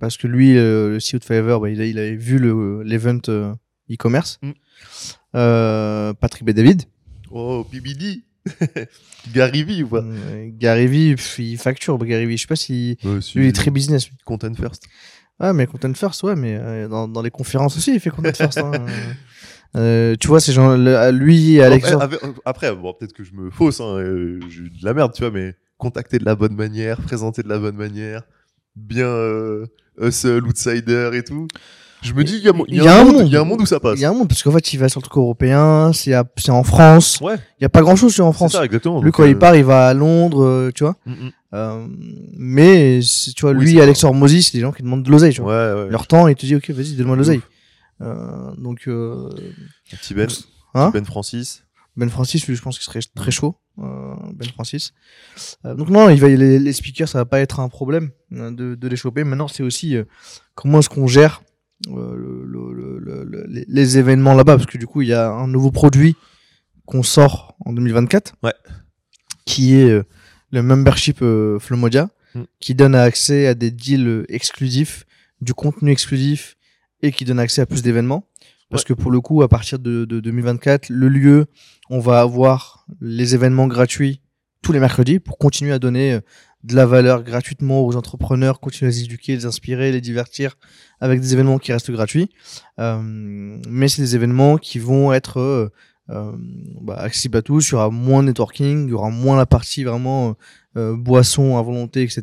parce que lui, euh, le CEO de Fiverr, bah, il, il avait vu le- l'event euh, e-commerce. Mm. Patrick David, Oh, PBD Gary Vee ou pas Gary Vee, pff, il facture. Gary Vee, je sais pas si Ouais, si, lui il est très business. Content first. Ah, mais Content First, ouais, mais dans, dans les conférences aussi, il fait Content First. hein. Euh, tu vois, ces gens, le- lui, Alex. Après, avec- après, bon, peut-être que je me fausse, hein, euh, j'ai eu de la merde, tu vois, mais contacter de la bonne manière, présenter de la bonne manière, bien euh, hustle, outsider et tout. Je me dis, il y, a mo- il y a un monde, il y a un monde où ça passe. Il y a un monde, parce qu'en fait, il va sur le truc européen, c'est à- c'est en France. Ouais, Il y a pas grand chose en c'est France. ça, exactement. Lui, Donc, quand il euh, part, il va à Londres, euh, tu vois. mm, mm. Euh, mais c'est- tu vois, Oui, lui, c'est Alex Hormozy, c'est des gens qui demandent de l'oseille, tu vois. Ouais, ouais. Leur temps, il te dit, ok, vas-y, donne-moi de l'oseille. Euh, donc, euh, Petit Ben, Hein Ben Francis. Ben Francis, lui, je pense qu'il serait très chaud. euh, ben Francis. Donc non, il va, les, les speakers, ça va pas être un problème de, de les choper. Maintenant, c'est aussi comment est-ce qu'on gère le- le- le- le- les, les événements là-bas, parce que du coup, il y a un nouveau produit qu'on sort en 2024, Ouais. qui est euh, le membership euh, Flomodia, Mm. qui donne accès à des deals exclusifs, du contenu exclusif et qui donne accès à plus d'événements. Parce que pour le coup, à partir de, de 2024, le lieu, on va avoir les événements gratuits tous les mercredis pour continuer à donner euh, de la valeur gratuitement aux entrepreneurs, continuer à les éduquer, les inspirer, les divertir avec des événements qui restent gratuits. Euh, mais c'est des événements qui vont être euh, euh, bah, accessibles à tous. Il y aura moins de networking, il y aura moins la partie vraiment boisson à volonté, etc.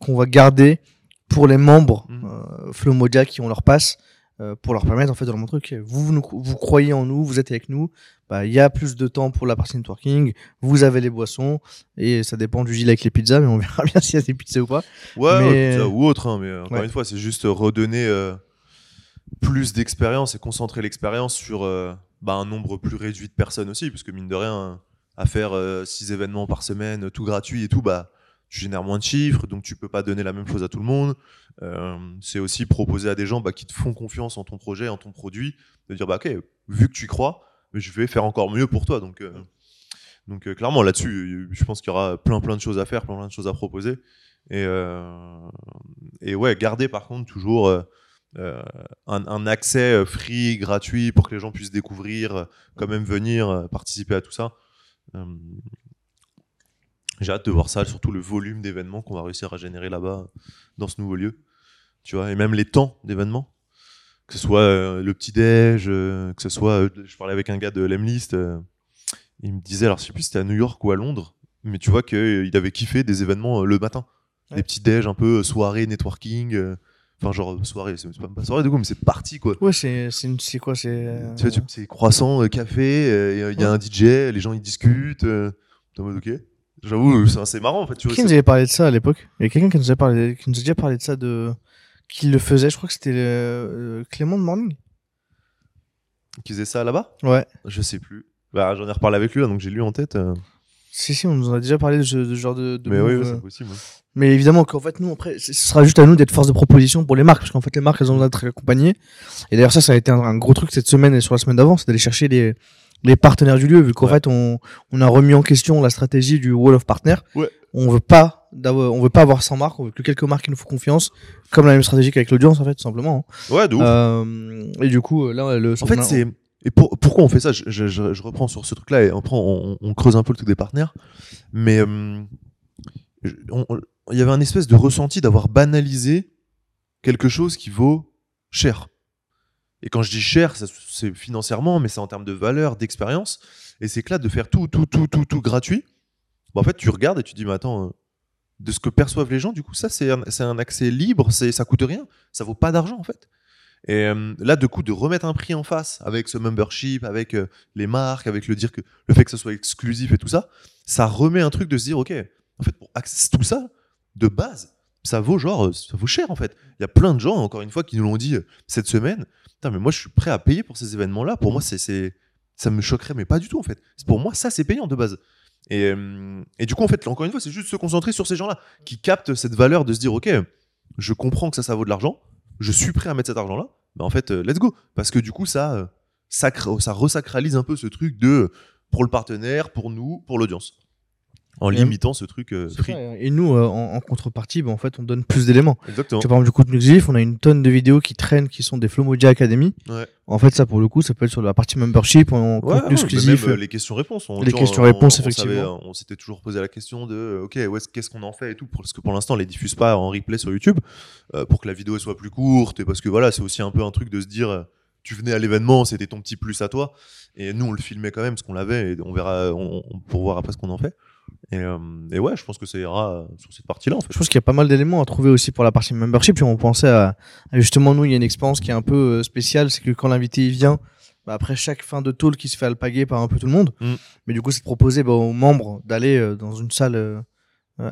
qu'on va garder pour les membres Mhm. euh, Flow Modia qui ont leur passe euh, pour leur permettre en fait de leur montrer que vous, nous- vous croyez en nous, vous êtes avec nous, bah, il y a plus de temps pour la partie networking, vous avez les boissons et ça dépend du deal avec les pizzas, mais on verra bien s'il y a des pizzas ou pas. Ouais, Mais- ça, ou autre, hein, mais euh, encore Ouais. une fois, c'est juste redonner euh, plus d'expérience et concentrer l'expérience sur euh, bah, un nombre plus réduit de personnes aussi, parce que mine de rien, à faire 6 événements par semaine, tout gratuit et tout, bah, tu génères moins de chiffres, donc tu peux pas donner la même chose à tout le monde. Euh, c'est aussi proposer à des gens bah, qui te font confiance en ton projet, en ton produit, de dire bah ok, vu que tu y crois, je vais faire encore mieux pour toi. Donc, euh, donc euh, clairement là-dessus, je pense qu'il y aura plein plein de choses à faire, plein plein de choses à proposer. Et, et ouais, garder par contre toujours un, accès free, gratuit, pour que les gens puissent découvrir, quand même venir participer à tout ça. J'ai hâte de voir ça, surtout le volume d'événements qu'on va réussir à générer là-bas, dans ce nouveau lieu. Tu vois, et même les temps d'événements. Que ce soit euh, le petit-déj, euh, que ce soit. euh, je parlais avec un gars de l'Emlist, il me disait, alors je sais plus si c'était à New York ou à Londres, mais tu vois qu'il avait kiffé des événements le matin. Ouais. Des petits déj un peu, soirée, networking. Enfin, genre, soirée, c'est pas pas soirée du coup, mais c'est parti quoi. Ouais, c'est quoi C'est c'est croissant, café, il y a un DJ, les gens ils discutent. T'es en mode ok. J'avoue, c'est marrant en fait. Tu vois, Qui nous avait parlé de ça à l'époque Il y a quelqu'un qui nous a parlé, qui nous a déjà parlé de ça de qui le faisait. Je crois que c'était euh, Clément de Morning. Qu'ils faisaient ça là-bas? Ouais. Je sais plus. Bah, j'en ai reparlé avec lui, là, donc j'ai lu en tête. euh, Si si, on nous en a déjà parlé de ce, de ce genre de. de Mais oui, move, oui, euh. c'est possible. Mais évidemment qu'en fait nous après, ce sera juste à nous d'être force de proposition pour les marques parce qu'en fait les marques elles ont besoin d'être accompagnées. Et d'ailleurs ça, ça a été un, un gros truc cette semaine et sur la semaine d'avant, c'est d'aller chercher les les partenaires du lieu vu qu'en Ouais. fait on on a remis en question la stratégie du wall of partner. Ouais. On veut pas d'avoir- on veut pas avoir 100 marques, on veut que quelques marques qui nous font confiance, comme la même stratégie qu'avec l'audience en fait tout simplement. hein. Ouais, de ouf. Euh, et du coup, là, le. En fait, c'est. Et pour- pourquoi on fait ça? Je, je- je- je reprends sur ce truc-là et après on, on creuse un peu le truc des partenaires. Mais euh, il y avait un espèce de ressenti d'avoir banalisé quelque chose qui vaut cher. Et quand je dis cher, c'est financièrement, mais c'est en termes de valeur, d'expérience. Et c'est que là, de faire tout, tout, tout, tout, tout gratuit, en fait, tu regardes et tu dis, mais attends, euh, de ce que perçoivent les gens, du coup, ça, c'est un, un accès libre, ça coûte rien, ça vaut pas d'argent, en fait. Et euh, là, du coup, de remettre un prix en face avec ce membership, avec euh, les marques, avec le dire que le fait que ce soit exclusif et tout ça, ça remet un truc de se dire, ok, en fait, pour accéder tout ça, de base, ça vaut genre, ça vaut cher en fait. Il y a plein de gens, encore une fois, qui nous l'ont dit cette semaine. Putain, mais moi, je suis prêt à payer pour ces événements-là. Pour moi, c'est, ça me choquerait, mais pas du tout en fait. Pour moi, ça, c'est payant de base. Et, euh, et du coup, en fait, encore une fois, c'est juste se concentrer sur ces gens-là qui captent cette valeur de se dire, ok, je comprends que ça, ça vaut de l'argent. Je suis prêt à mettre cet argent-là. Mais en fait, euh, let's go. Parce que du coup, ça, euh, sacre- ça resacralise un peu ce truc de euh, pour le partenaire, pour nous, pour l'audience. En limitant ce truc euh, free. ça, Et nous, euh, en, en contrepartie, bah, en fait, on donne plus d'éléments. Exactement. Tu vois, par exemple, du contenu exclusif, on a une tonne de vidéos qui traînent, qui sont des Flow Modia Academy. Ouais. En fait, ça, pour le coup, ça peut être sur la partie membership, en Ouais, contenu ouais, exclusif. Même, euh, les questions-réponses. On- Les questions-réponses, on- on effectivement. savait, on s'était toujours posé la question de euh, ok, qu'est-ce qu'on en fait et tout. Parce que pour l'instant, on les diffuse pas en replay sur YouTube euh, pour que la vidéo soit plus courte. Et parce que voilà, c'est aussi un peu un truc de se dire euh, tu venais à l'événement, c'était ton petit plus à toi. Et nous, on le filmait quand même parce qu'on l'avait et on verra on- on- pour voir après ce qu'on en fait. Et, euh, et ouais, je pense que ça ira euh, sur cette partie-là en fait. Je pense qu'il y a pas mal d'éléments à trouver aussi pour la partie membership. Puis on pensait à, à justement, nous, il y a une expérience qui est un peu euh, spéciale, c'est que quand l'invité vient, bah, après chaque fin de talk, il se fait alpaguer par un peu tout le monde. Mm. Mais du coup, c'est de proposer bah, aux membres d'aller euh, dans une salle euh,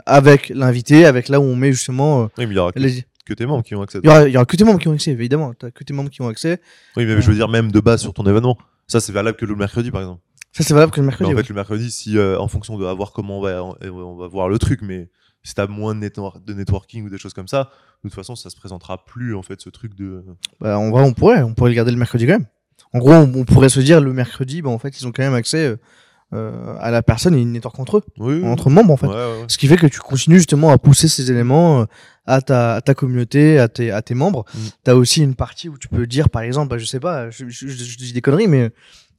avec l'invité, avec là où on met justement Oui, mais il y aura que, les... que tes membres qui ont accès. Il y, aura, il y aura que tes membres qui ont accès, évidemment. T'as que tes membres qui ont accès. Oui, mais je veux dire même de base sur ton événement. Ça, c'est valable que le mercredi, par exemple. Ça, c'est valable que le Mais mercredi. en ouais. fait, le mercredi, si euh, en fonction de à voir comment on va, on, on va voir le truc, mais si t'as moins de, networ- de networking ou des choses comme ça, de toute façon, ça se présentera plus en fait ce truc de. Bah, en vrai, on pourrait, on pourrait le garder le mercredi quand même. En gros, on, on pourrait se dire le mercredi, bah, en fait, ils ont quand même accès euh, euh, à la personne et une network entre eux, Oui. oui. entre membres en fait. Ouais, ouais, ouais. Ce qui fait que tu continues justement à pousser ces éléments, euh, à ta, à ta communauté, à tes, à tes membres. Mm. Tu as aussi une partie où tu peux dire, par exemple, bah, je sais pas, je, je- je- je dis des conneries, mais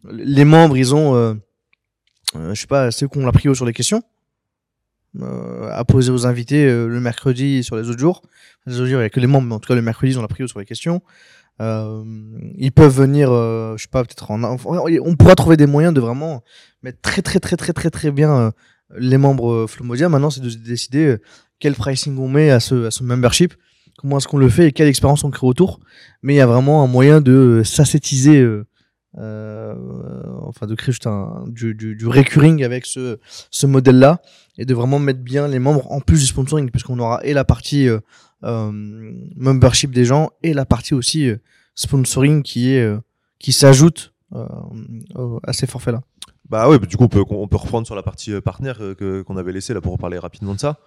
les membres, ils ont, euh, euh, je sais pas, ceux qui ont la prio sur les questions euh, à poser aux invités euh, le mercredi et sur les autres jours. Les autres jours, il n'y a que les membres, mais en tout cas, le mercredi, ils ont la prio sur les questions. Euh, ils peuvent venir, je sais pas, peut-être en, on pourra trouver des moyens de vraiment mettre très très très très très très bien les membres Flomodia. Maintenant, c'est de décider quel pricing on met à ce, à membership, comment est-ce qu'on le fait et quelle expérience on crée autour. Mais il y a vraiment un moyen de s'ascétiser, euh, euh, enfin de créer juste du, du, recurring avec ce, modèle-là et de vraiment mettre bien les membres en plus du sponsoring, puisqu'on aura et la partie euh, euh, membership des gens et la partie aussi sponsoring qui est qui s'ajoute à ces forfaits-là. Bah ouais, bah du coup, on peut, reprendre sur la partie partenaire que- qu'on avait laissé là pour reparler rapidement de ça.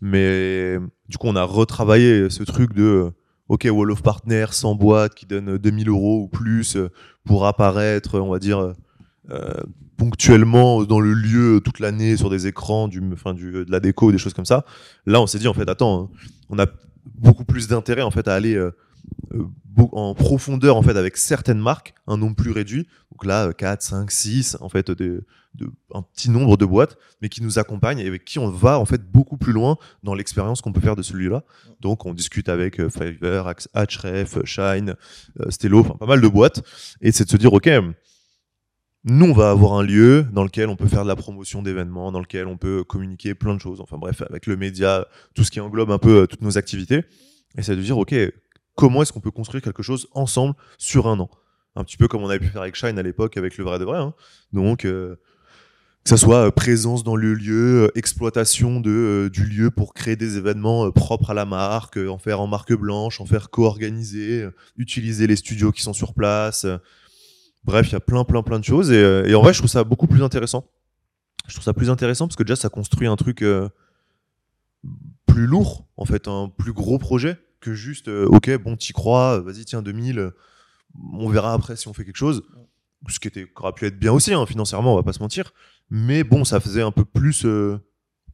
Mais du coup, on a retravaillé ce truc de OK, Wall of Partner sans boîte qui donne euh, 2000 euros ou plus pour apparaître, on va dire, euh, ponctuellement dans le lieu toute l'année sur des écrans, du, de la déco, des choses comme ça. Là, on s'est dit, en fait, attends, hein, on a beaucoup plus d'intérêt en fait à aller euh, en profondeur en fait avec certaines marques, un nombre plus réduit. Donc là, 4, 5, 6, en fait, de, un petit nombre de boîtes, mais qui nous accompagnent et avec qui on va en fait beaucoup plus loin dans l'expérience qu'on peut faire de celui-là. Donc on discute avec euh, Fiverr, Ahref, Shine, euh, Stello, pas mal de boîtes, et c'est de se dire, ok, nous on va avoir un lieu dans lequel on peut faire de la promotion d'événements, dans lequel on peut communiquer plein de choses, enfin bref, avec le média, tout ce qui englobe un peu euh, toutes nos activités, et c'est de dire, ok, comment est-ce qu'on peut construire quelque chose ensemble sur un an un petit peu comme on avait pu faire avec Shine à l'époque avec le vrai de vrai. hein. Donc, euh, que ça soit euh, présence dans le lieu, euh, exploitation de, du lieu pour créer des événements propres à la marque, en faire en marque blanche, en faire co-organiser, utiliser les studios qui sont sur place. bref, il y a plein, plein, plein de choses. Et, en vrai, je trouve ça beaucoup plus intéressant. Je trouve ça plus intéressant parce que déjà, ça construit un truc plus lourd, en fait, un plus gros projet que juste, euh, ok, bon, t'y crois, vas-y, tiens, 2000, euh, on verra après si on fait quelque chose. Ce qui était, qui aurait pu être bien aussi, hein, financièrement, on va pas se mentir. Mais bon, ça faisait un peu plus euh,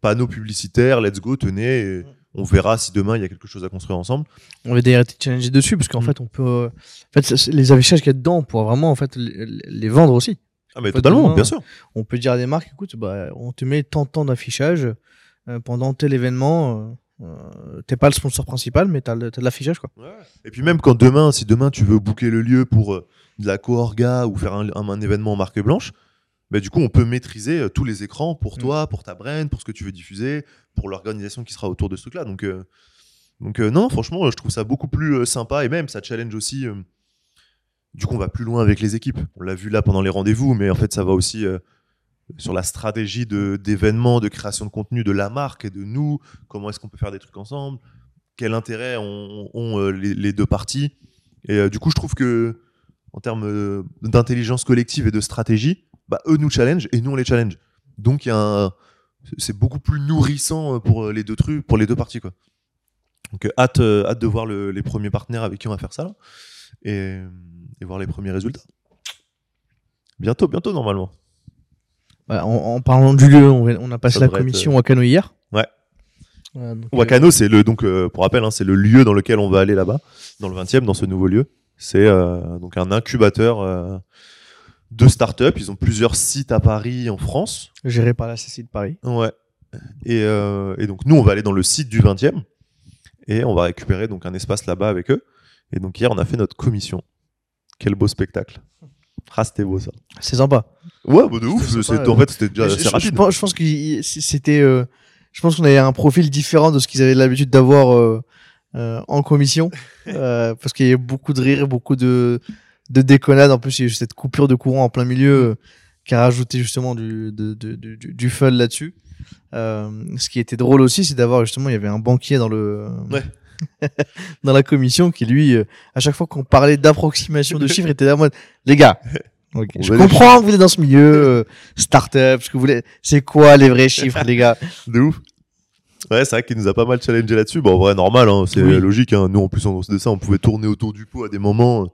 panneau publicitaire, let's go, tenez, et on verra si demain il y a quelque chose à construire ensemble. On va d'ailleurs été challengé dessus parce qu'en Mm. fait on peut, euh, en fait les affichages qu'il y a dedans, on pourra vraiment en fait les, les vendre aussi. Ah, mais totalement, demain. bien sûr. On peut dire à des marques, écoute, bah, on te met tant de temps d'affichage euh, pendant tel événement. Euh, T'es pas le sponsor principal, mais t'as le- t'as de l'affichage quoi. Et puis même quand demain, si demain tu veux booker le lieu pour euh, de la co-orga ou faire un, un- un événement en marque blanche, bah, du coup on peut maîtriser euh, tous les écrans pour Mm. toi, pour ta brand, pour ce que tu veux diffuser, pour l'organisation qui sera autour de ce truc-là. Donc, donc non, franchement, je trouve ça beaucoup plus sympa et même ça challenge aussi. du coup, on va plus loin avec les équipes. On l'a vu là pendant les rendez-vous, mais en fait, ça va aussi sur la stratégie d'événements, de, création de contenu de la marque et de nous. Comment est-ce qu'on peut faire des trucs ensemble Quel intérêt ont, euh, les, deux parties Et euh, du coup, je trouve que en termes euh, d'intelligence collective et de stratégie, bah, eux nous challenge et nous on les challenge. Donc c'est beaucoup plus nourrissant pour les deux trucs, pour les deux parties quoi. Donc hâte, hâte de voir le- les premiers partenaires avec qui on va faire ça et voir les premiers résultats. Bientôt, bientôt normalement. Bah, en, en parlant du lieu, on, a passé Ça la commission à Cano hier. Ouais. Euh, donc, euh, Wakano, c'est le donc euh, pour rappel, hein, c'est le lieu dans lequel on va aller là-bas, dans le 20e, dans ce nouveau lieu. C'est euh, donc un incubateur euh, de start-up. Ils ont plusieurs sites à Paris, en France. géré par la CCI de Paris. Ouais. Et, euh, et donc nous, on va aller dans le site du 20e et on va récupérer donc un espace là-bas avec eux. Et donc hier, on a fait notre commission. Quel beau spectacle. Ah, c'était beau ça. C'est sympa. Ouais, bah de ouf. Sympa, en fait, c'était déjà je, assez je- je rapide. pense, je pense que c'était. euh, je pense qu'on avait un profil différent de ce qu'ils avaient l'habitude d'avoir euh, euh, en commission, euh, parce qu'il y a beaucoup de rire, beaucoup de de déconnades. En plus, il y a eu cette coupure de courant en plein milieu euh, qui a rajouté justement du de, de- du, du- du fun là-dessus. Euh, ce qui était drôle aussi, c'est d'avoir justement, il y avait un banquier dans le Ouais. dans la commission qui lui, euh, à chaque fois qu'on parlait d'approximation de chiffres, était là en mode les gars. je comprends que vous êtes dans ce milieu, euh, start-up, ce que vous voulez. C'est quoi les vrais chiffres, les gars? De ouf. Ouais, c'est vrai qu'il nous a pas mal challengé là-dessus. Bon, en vrai, normal, hein, c'est Oui. logique. hein. Nous, en plus, en de ça, on pouvait tourner autour du pot à des moments.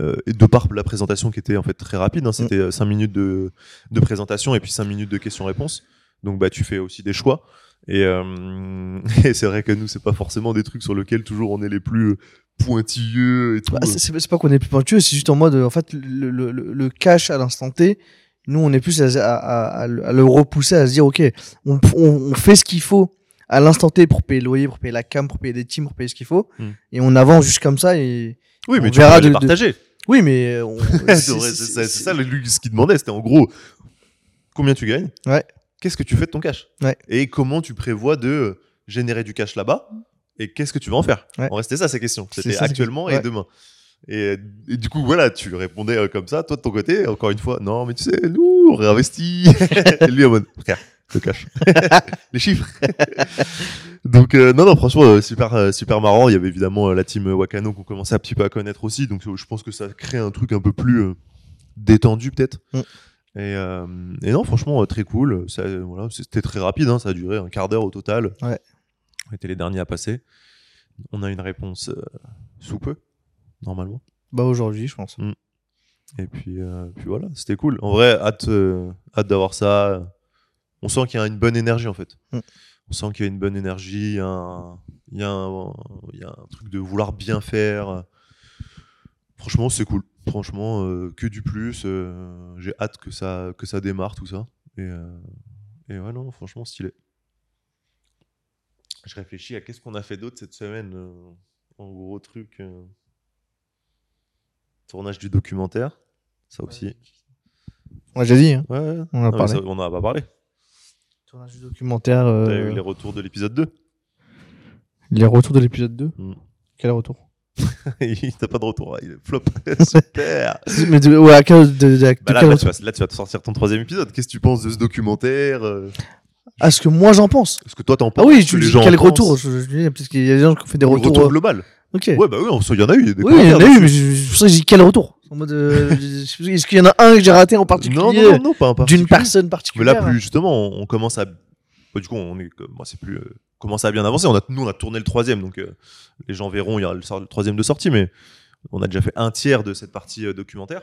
euh, et de par la présentation qui était en fait très rapide, hein, c'était 5 minutes de, de présentation et puis 5 minutes de questions-réponses. Donc bah tu fais aussi des choix. Et, euh, et c'est vrai que nous, c'est pas forcément des trucs sur lesquels toujours on est les plus pointilleux et tout. Bah, c'est- c'est pas qu'on est plus pointueux, c'est juste en mode, euh, en fait, le, le, le- le cash à l'instant T, nous, on est plus à, à, à- à le repousser, à se dire, ok, on, on, on fait ce qu'il faut à l'instant T pour payer le loyer, pour payer la cam, pour payer des teams, pour payer ce qu'il faut, Hmm. et on avance juste comme ça. Et oui, mais on tu verra de- partager. oui, mais euh, on- C'est ça, ça ce qu'il demandait, c'était en gros combien tu gagnes, Ouais. Qu'est-ce que tu fais de ton cash, Ouais. et comment tu prévois de générer du cash là-bas, et qu'est-ce que tu vas en faire. Ouais. En vrai, c'était ça sa question. C'est C'était actuellement et demain. Et, et du coup, voilà, tu répondais euh, comme ça, toi de ton côté, encore une fois, non, mais tu sais, nous, on réinvestit. et lui en mode, frère, le cash. Les chiffres. donc, euh, non, non, franchement, euh, super, euh, super marrant. Il y avait évidemment euh, la team euh, Wakano qu'on commençait un petit peu à connaître aussi. Donc, euh, je pense que ça crée un truc un peu plus euh, détendu, peut-être. Mm. Et, euh, et non, franchement, euh, très cool. Ça, euh, voilà, C'était très rapide, hein, ça a duré un quart d'heure au total. Ouais. On était les derniers à passer. On a une réponse euh, sous peu, normalement. Bah, aujourd'hui, je pense. Et puis, euh, puis voilà, c'était cool. En vrai, hâte, hâte d'avoir ça. On sent qu'il y a une bonne énergie en fait. Mm. On sent qu'il y a une bonne énergie, il y a un, il y a un, il y a un truc de vouloir bien faire. Franchement, c'est cool. Franchement, euh, que du plus. euh, J'ai hâte que ça, que ça démarre tout ça. Et, euh, et ouais, non, franchement, stylé. Je réfléchis à qu'est-ce qu'on a fait d'autre cette semaine. euh, en gros truc. euh, Tournage du documentaire. Ça aussi. On l'a déjà dit, hein. Ouais, ouais. on en a Non, mais parlé. ça, on en a pas parlé. Tournage du documentaire. euh, T'as eu les retours de l'épisode 2 les retours de l'épisode 2. Mm. Quel retour? T'as pas de retour, hein, il est flop. Super Mais de, ouais, à quel, de, de- Bah là, tu vas, là, tu vas te sortir ton troisième épisode. Qu'est-ce que tu penses de ce documentaire euh, Ah, ce que moi j'en pense. Est-ce que toi t'en penses Ah oui, ce tu que dis quel retour je, je dis, Parce qu'il y a des gens qui ont fait des Le retours. retour euh, global. Ok. Ouais, bah oui, il y en a eu. Des oui, il y en a eu, mais je, je, je, je dis quel retour En mode. euh, Est-ce qu'il y en a un que j'ai raté en particulier Non, non, non, non, pas un D'une personne Mais particulière là, plus justement, on, on commence à. bah, du coup, on est. Moi, c'est plus. euh, commence à bien avancer. On a, nous, on a tourné le troisième, donc euh, les gens verront, il y aura le, troisième de sortie, mais on a déjà fait un tiers de cette partie euh, documentaire.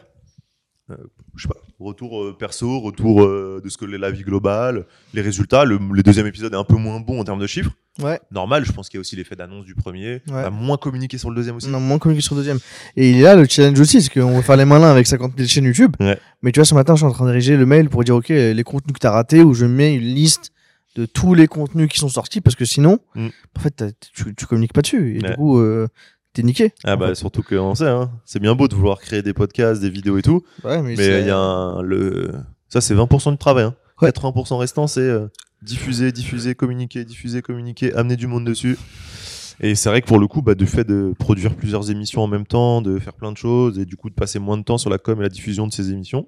Euh, je sais pas, retour perso, retour de ce que l'est la vie globale, les résultats. Le, le deuxième épisode est un peu moins bon en termes de chiffres. Ouais, Normal, je pense qu'il y a aussi l'effet d'annonce du premier. On a moins communiqué sur le deuxième aussi. on a moins communiqué sur le deuxième. Et il est là le challenge aussi, c'est qu'on va faire les malins avec 50 000 chaînes YouTube. Ouais. Mais tu vois, ce matin, je suis en train de rédiger le mail pour dire, ok, les contenus que tu as ratés, où je mets une liste de tous les contenus qui sont sortis, parce que sinon, Mm. en fait, tu, tu communiques pas dessus. Et Ouais. du coup, euh, t'es niqué. Ah bah fait. surtout qu'on sait, hein. c'est bien beau de vouloir créer des podcasts, des vidéos et tout, Ouais, mais, il y a un, le ça c'est 20% du travail. Hein. Ouais. 80% restant c'est euh, diffuser, diffuser, communiquer, diffuser, communiquer, amener du monde dessus. Et c'est vrai que pour le coup, bah, du fait de produire plusieurs émissions en même temps, de faire plein de choses et du coup de passer moins de temps sur la com et la diffusion de ces émissions.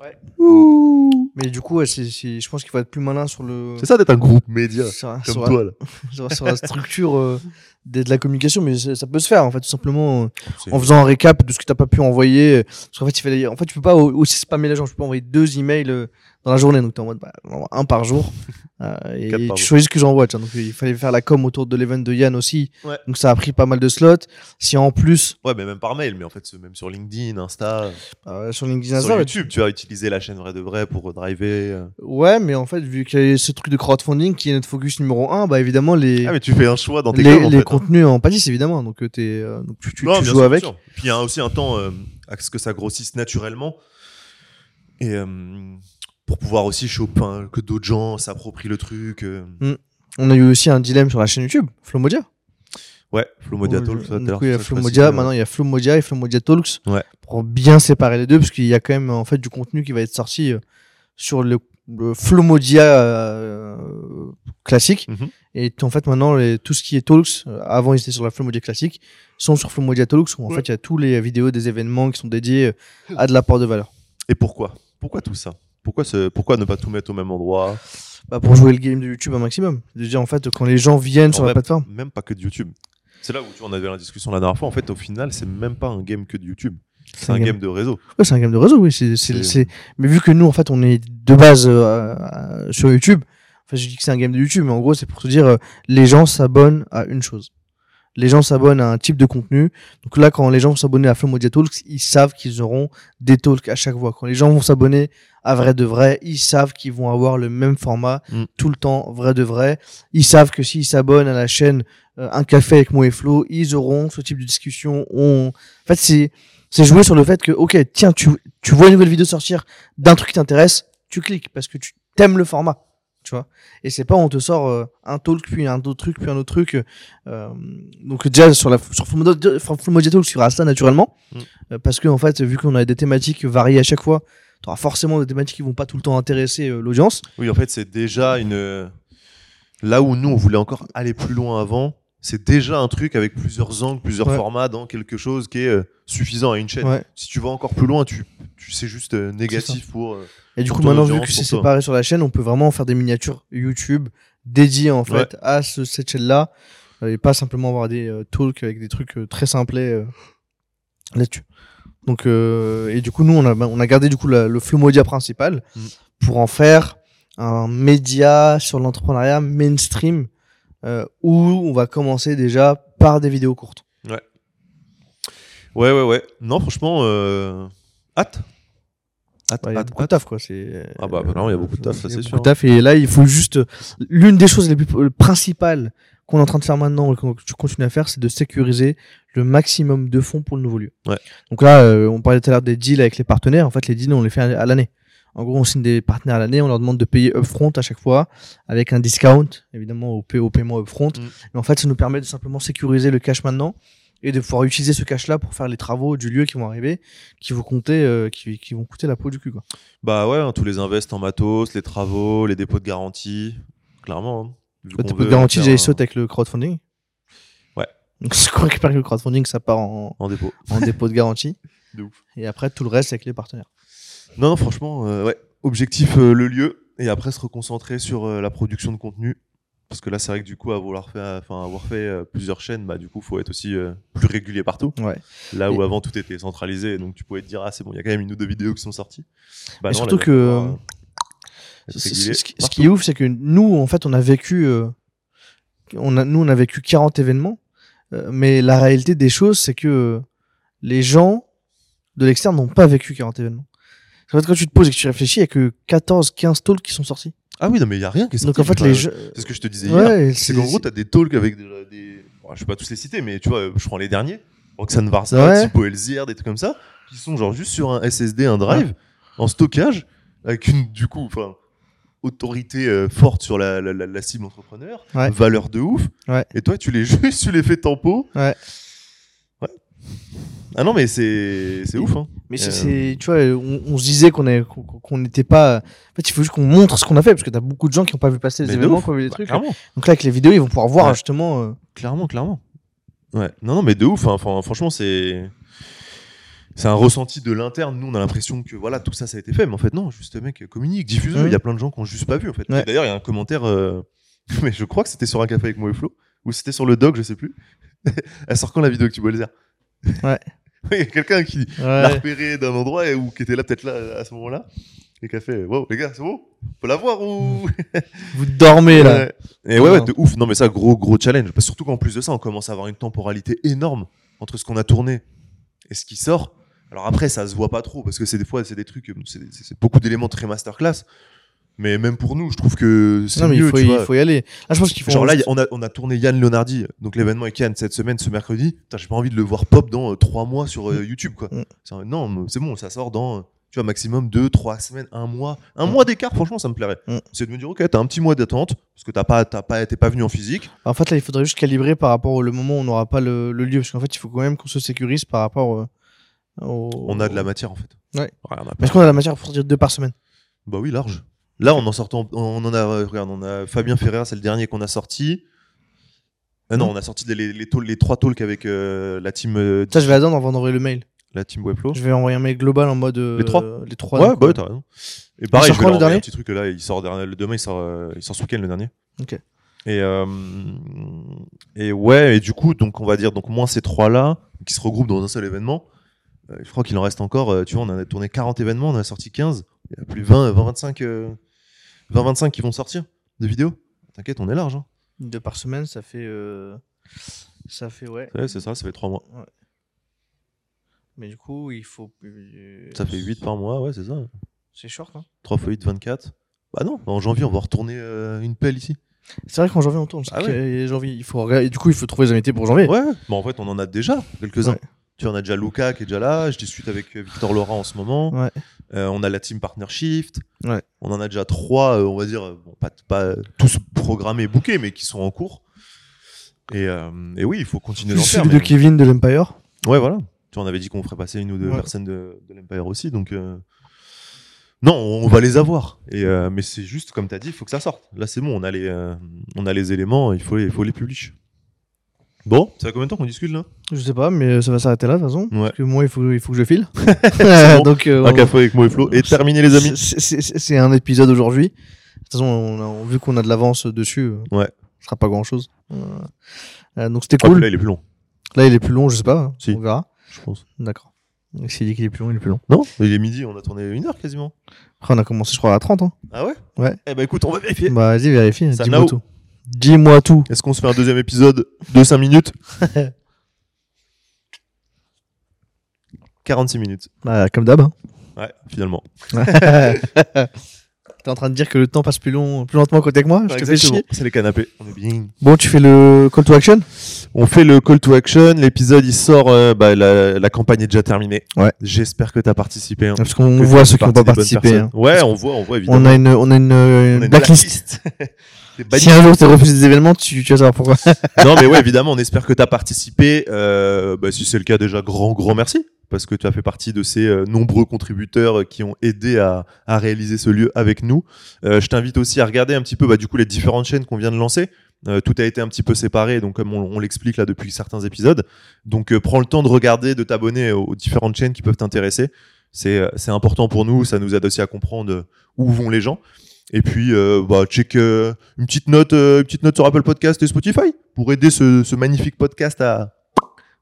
Ouais. Ouh. Mais du coup, ouais, c'est- c'est- je pense qu'il faut être plus malin sur le. C'est ça d'être un groupe média sur, comme sur la, toi là. sur- sur la structure euh, de, de la communication, mais ça, ça peut se faire en fait, tout simplement euh, C'est- en faisant un récap de ce que t'as pas pu envoyer. euh, Parce qu'en fait, il fallait, en fait, tu peux pas au- aussi spammer les gens, tu peux envoyer deux emails euh, dans la journée, donc t'es en mode bah, un par jour. euh, et tu jour. choisis ce que j'envoie, tu donc il fallait faire la com autour de l'event de Yann aussi. Ouais. Donc ça a pris pas mal de slots. Si en plus, Ouais, mais même par mail, mais en fait, même sur LinkedIn, Insta, euh, sur LinkedIn, sur Insta, YouTube, tu as utilisé la chaîne vrai de vrai pour driver. euh. ouais, mais en fait, vu qu'il y a ce truc de crowdfunding qui est notre focus numéro un, bah évidemment les Ah, mais tu fais un choix dans tes les, en les fait, hein. contenus en pâtissent évidemment donc euh, euh, donc tu, tu, Non, tu joues sûr, avec sûr. Puis il y a aussi un temps à ce que ça grossisse naturellement. Et euh, pour pouvoir aussi choper, hein, que d'autres gens s'approprient le truc. euh. on a eu aussi un dilemme sur la chaîne YouTube Flomodia Ouais, Flomodia Ouais, Talk. je- ça, tout à du coup il y a Flomodia précisais, maintenant il y a Flomodia et Flomodia Talks Ouais. pour bien séparer les deux parce qu'il y a quand même en fait du contenu qui va être sorti euh, sur le, le Flomodia euh, classique Mhm. et en fait maintenant les- tout ce qui est Talks euh, avant ils étaient sur la Flomodia classique sont sur Flomodia Talks où en Ouais. fait il y a tous les vidéos des événements qui sont dédiés euh, à de l'apport de valeur Et pourquoi? Pourquoi tout ça? Pourquoi, pourquoi ne pas tout mettre au même endroit? Bah, pour jouer le game de YouTube un maximum de dire en fait quand les gens viennent En sur la vrai, plateforme Même pas que de YouTube. C'est là où tu on avait la discussion la dernière fois. En fait, au final, c'est même pas un game que de YouTube. C'est un game de réseau. Ouais, c'est un game de réseau, oui. c'est- Mais vu que nous, en fait, on est de base euh, euh, sur YouTube, enfin, je dis que c'est un game de YouTube, mais en gros, c'est pour se dire, euh, les gens s'abonnent à une chose. Les gens s'abonnent à un type de contenu. Donc là, quand les gens vont s'abonner à Media Talks, ils savent qu'ils auront des talks à chaque fois. Quand les gens vont s'abonner à Vrai de Vrai, ils savent qu'ils vont avoir le même format Mm. tout le temps, Vrai de Vrai. Ils savent que s'ils s'abonnent à la chaîne euh, Un Café avec Mo et Flo, ils auront ce type de discussion. On... En fait, c'est c'est jouer sur le fait que, ok, tiens, tu, tu vois une nouvelle vidéo sortir d'un truc qui t'intéresse, tu cliques parce que tu t'aimes le format, tu vois. Et c'est pas on te sort euh, un talk puis un autre truc puis un autre truc. euh, donc déjà sur la sur Full Media Talk, tu verras ça naturellement Mm. Euh, parce que en fait, vu qu'on a des thématiques variées à chaque fois, tu auras forcément des thématiques qui vont pas tout le temps intéresser l'audience. Oui, en fait, c'est déjà une. Là où nous, on voulait encore aller plus loin avant, c'est déjà un truc avec plusieurs angles, plusieurs Ouais. formats dans quelque chose qui est euh, suffisant à une chaîne. Ouais. Si tu vas encore plus loin, tu, tu c'est juste euh, négatif pour. euh, Et du Pour coup, maintenant, vu que c'est séparé sur la chaîne, on peut vraiment faire des miniatures YouTube dédiées en fait Ouais. à ce, cette chaîne-là. euh, Et pas simplement avoir des euh, talks avec des trucs euh, très simplés euh, là-dessus. Donc, euh, et du coup, nous, on a, on a gardé du coup la- le flow media principal Mm. pour en faire un média sur l'entrepreneuriat mainstream euh, où on va commencer déjà par des vidéos courtes. Ouais, ouais, ouais. Non, franchement, euh, hâte. Hâte, Ouais, Il y a hâte, beaucoup de hâte. taf, quoi. C'est, Ah bah, bah non, il y a beaucoup de taf, ça, c'est beaucoup sûr. de taf. Et là, il faut juste. L'une des choses les plus principales qu'on est en train de faire maintenant et que tu continues à faire, c'est de sécuriser le maximum de fonds pour le nouveau lieu. Ouais. Donc là, euh, on parlait tout à l'heure des deals avec les partenaires. En fait, les deals, on les fait à l'année. En gros, on signe des partenaires à l'année, on leur demande de payer upfront à chaque fois, avec un discount, évidemment, au, pa- au paiement upfront. Mm. Et en fait, ça nous permet de simplement sécuriser le cash maintenant et de pouvoir utiliser ce cash-là pour faire les travaux du lieu qui vont arriver, qui vont compter, euh, qui, qui vont coûter la peau du cul, quoi. Bah ouais, hein, tous les invests en matos, les travaux, les dépôts de garantie. Clairement. Hein, vu Le qu'on dépôt de garantie, j'ai un- saute avec le crowdfunding. Ouais. Donc, ce qu'on récupère avec le crowdfunding, ça part en, En dépôt. en dépôt de garantie. De ouf. Et après, tout le reste avec les partenaires. Non, non, franchement, euh, ouais. Objectif, euh, le lieu. Et après, se reconcentrer sur euh, la production de contenu. Parce que là, c'est vrai que du coup, à vouloir faire, enfin, avoir fait plusieurs chaînes, bah, du coup, faut être aussi plus régulier partout. Ouais. Là où avant tout était centralisé, donc tu pouvais te dire, ah, c'est bon, il y a quand même une ou deux vidéos qui sont sorties. Bah non, surtout là, que, Ce, qui- est ouf, c'est que nous, en fait, on a vécu, on a, nous, on a vécu 40 événements. mais la réalité des choses, c'est que les gens de l'externe n'ont pas vécu 40 événements. En fait, quand tu te poses et que tu réfléchis, il n'y a que 14, 15 talks qui sont sortis. Ah oui, non, mais il y a rien qui est sorti. Donc, en fait, les gens. C'est ce que je te disais hier. C'est qu'en gros, t'as des talks avec des. des- bon, je vais pas tous les citer, mais tu vois, je prends les derniers. Roxane Varsa, Ouais. Thibaut Elzière, des trucs comme ça, qui sont genre juste sur un SSD, un drive, en stockage, avec une, du coup, enfin, autorité euh, forte sur la, la, la- la cible entrepreneur, Ouais. valeur de ouf. Ouais. Et toi, tu les juste, tu les fais tempo. Ouais. Ouais. Ah non, mais c'est ouf, hein. Mais c'est- Euh, tu vois, on, on se disait qu'on qu'on n'était pas. En fait, il faut juste qu'on montre ce qu'on a fait, parce que t'as beaucoup de gens qui n'ont pas vu passer les Mais événements, qui ont vu des Bah, trucs. clairement. Donc là, avec les vidéos, ils vont pouvoir voir Ouais. justement. euh, Clairement, clairement. Ouais. Non, non, mais de ouf. hein. Enfin, franchement, c'est. C'est un ressenti de l'interne. Nous, on a l'impression que voilà, tout ça, ça a été fait. Mais en fait, non, juste, mec, communique, diffuse. Il y a plein de gens qui ont juste pas vu, en fait. Ouais. D'ailleurs, il y a un commentaire. euh, Mais je crois que c'était sur un café avec moi et Flo. Ou c'était sur le dog, je sais plus. Elle sort quand la vidéo que tu vois le Ouais. Il y a quelqu'un qui l'a Ouais. repéré d'un endroit et, ou qui était là, peut-être là, à ce moment-là. Et qui a fait Wow, les gars, c'est bon On peut la voir ou. Vous dormez là. Ouais. Et ouais, ouais, de ouf. Non, mais ça, gros, gros challenge. Parce surtout qu'en plus de ça, on commence à avoir une temporalité énorme entre ce qu'on a tourné et ce qui sort. Alors après, ça se voit pas trop parce que c'est des fois, c'est des trucs, c'est beaucoup d'éléments très masterclass. Mais même pour nous, je trouve que c'est Non, mais il mieux, faut, tu il vois. faut y aller. Là, je pense qu'il faut. Genre là, y on a, on a tourné Yann Leonardi, donc l'événement avec Yann cette semaine, ce mercredi. Putain, J'ai pas envie de le voir pop dans euh, trois mois sur euh, YouTube, quoi. Mm. Non, mais c'est bon, ça sort dans, euh, tu vois, maximum deux, trois semaines, un mois. Un Mm. mois d'écart, franchement, ça me plairait. Mm. C'est de me dire, ok, t'as un petit mois d'attente, parce que t'as pas, t'as pas, t'es pas venu en physique. En fait, là, il faudrait juste calibrer par rapport au le moment où on n'aura pas le, le lieu. Parce qu'en fait, il faut quand même qu'on se sécurise par rapport euh, au. On a de la matière, en fait. Ouais. Est-ce qu'on a la matière pour sortir deux par semaine Bah oui, large. Là, on en sortant, on en a, euh, regarde, on a Fabien Ferrer, c'est le dernier qu'on a sorti. Euh, non, Mm. on a sorti les, les, talks- les trois talks avec euh, la team, euh, Ça, je vais attendre avant d'envoyer le mail. la team Webflow. Je vais envoyer un mail global en mode. euh, Les trois Les trois. Ouais, bah ouais, t'as raison. Et pareil, sort je vais le dernier un petit truc là, il sort le demain, il sort, il sort ce week-end le dernier. Ok. Et et ouais, et du coup, donc on va dire donc moins ces trois là qui se regroupent dans un seul événement. je crois qu'il en reste encore. tu vois, on a tourné 40 événements, on en a sorti 15. Il y a plus 20, 20, 25, euh, 20, 25 qui vont sortir de vidéos. T'inquiète, on est large. Hein. Deux par semaine, ça fait. euh, Ça fait, ouais. Ouais, c'est ça, ça fait 3 mois. Mais du coup, il faut. euh, Ça fait 8 par mois, ouais, c'est ça. C'est short, hein 3 x 8, 24. Bah non, en janvier, on va retourner euh, une pelle ici. C'est vrai qu'en janvier, on tourne. Ah que, janvier, il faut et du coup, il faut trouver les invités pour janvier. Ouais, bah en fait, on en a déjà quelques-uns. Ouais. Tu en as déjà Luca qui est déjà là. Je discute avec euh, Victor Laurent en ce moment. Ouais. Euh, on a la team Partner Shift. Ouais. On en a déjà trois, euh, on va dire, bon, pas, pas tous programmés, bookés, mais qui sont en cours. Et, euh, et oui, il faut continuer d'en faire. Celui de mais- Kevin de l'Empire? Ouais, voilà. Tu en avais dit qu'on ferait passer une ou deux Ouais. personnes de, de l'Empire aussi. Donc, non, on va les avoir. Et, mais c'est juste, comme tu as dit, il faut que ça sorte. Là, c'est bon, on a les, on a les éléments, il faut les, il faut les publier. Bon, ça fait combien de temps qu'on discute là? Je sais pas, mais ça va s'arrêter là, de toute façon. Ouais. Parce que moi, il faut, il faut que je file. bon. Donc, euh, Un on- café avec moi et Flo. Et terminé, les amis. c'est- un épisode aujourd'hui. De toute façon, on a- vu qu'on a de l'avance dessus, euh, Ouais. ce sera pas grand chose. donc, c'était Ah, cool. Là, il est plus long, Là, il est plus long, je sais pas. hein. Si. On verra. je pense. D'accord. Donc, S'il dit qu'il est plus long, il est plus long. Non Il est midi, on a tourné une heure quasiment. Après, on a commencé, je crois, à 30. Hein. Ah ouais? Ouais. Eh ben écoute, on va vérifier. Bah, vas-y, vérifie. Dis-moi now. tout. Dis-moi tout. Est-ce qu'on se fait un deuxième épisode de 5 minutes 46 minutes. Bah, comme d'hab. hein. Ouais, finalement. T'es en train de dire que le temps passe plus, long, plus lentement côté que moi Je te fais Exactement. chier. C'est les canapés. On est bien. Bon, tu fais le call to action? On fait le call to action. L'épisode, il sort. euh, bah, la, la campagne est déjà terminée. Ouais. J'espère que tu as participé. hein. Parce qu'on Que voit ceux qui n'ont partie pas des bonnes participé. personnes. hein. Ouais, on voit, on voit évidemment. On a une, on a une, euh, On a une blacklist. blacklist. Si un jour t'es refusé des événements, tu, tu vas savoir pourquoi. non, mais ouais, évidemment, on espère que tu as participé. Euh, bah, si c'est le cas, déjà, grand, grand merci. Parce que tu as fait partie de ces euh, nombreux contributeurs euh, qui ont aidé à, à réaliser ce lieu avec nous. Euh, je t'invite aussi à regarder un petit peu bah, du coup les différentes chaînes qu'on vient de lancer. Euh, tout a été un petit peu séparé, donc comme on, on l'explique là depuis certains épisodes. Donc euh, prends le temps de regarder, de t'abonner aux, aux différentes chaînes qui peuvent t'intéresser. C'est euh, c'est important pour nous, ça nous aide aussi à comprendre où vont les gens. Et puis, euh, bah, check euh, une petite note, euh, une petite note sur Apple Podcast et Spotify pour aider ce, magnifique podcast à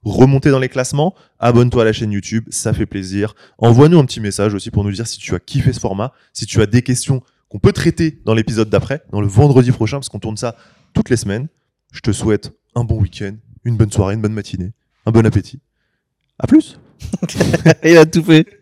remonter dans les classements. Abonne-toi à la chaîne YouTube, ça fait plaisir. Envoie-nous un petit message aussi pour nous dire si tu as kiffé ce format, si tu as des questions qu'on peut traiter dans l'épisode d'après, dans le vendredi prochain, parce qu'on tourne ça toutes les semaines. Je te souhaite un bon week-end, une bonne soirée, une bonne matinée, un bon appétit. À plus. Il a tout fait.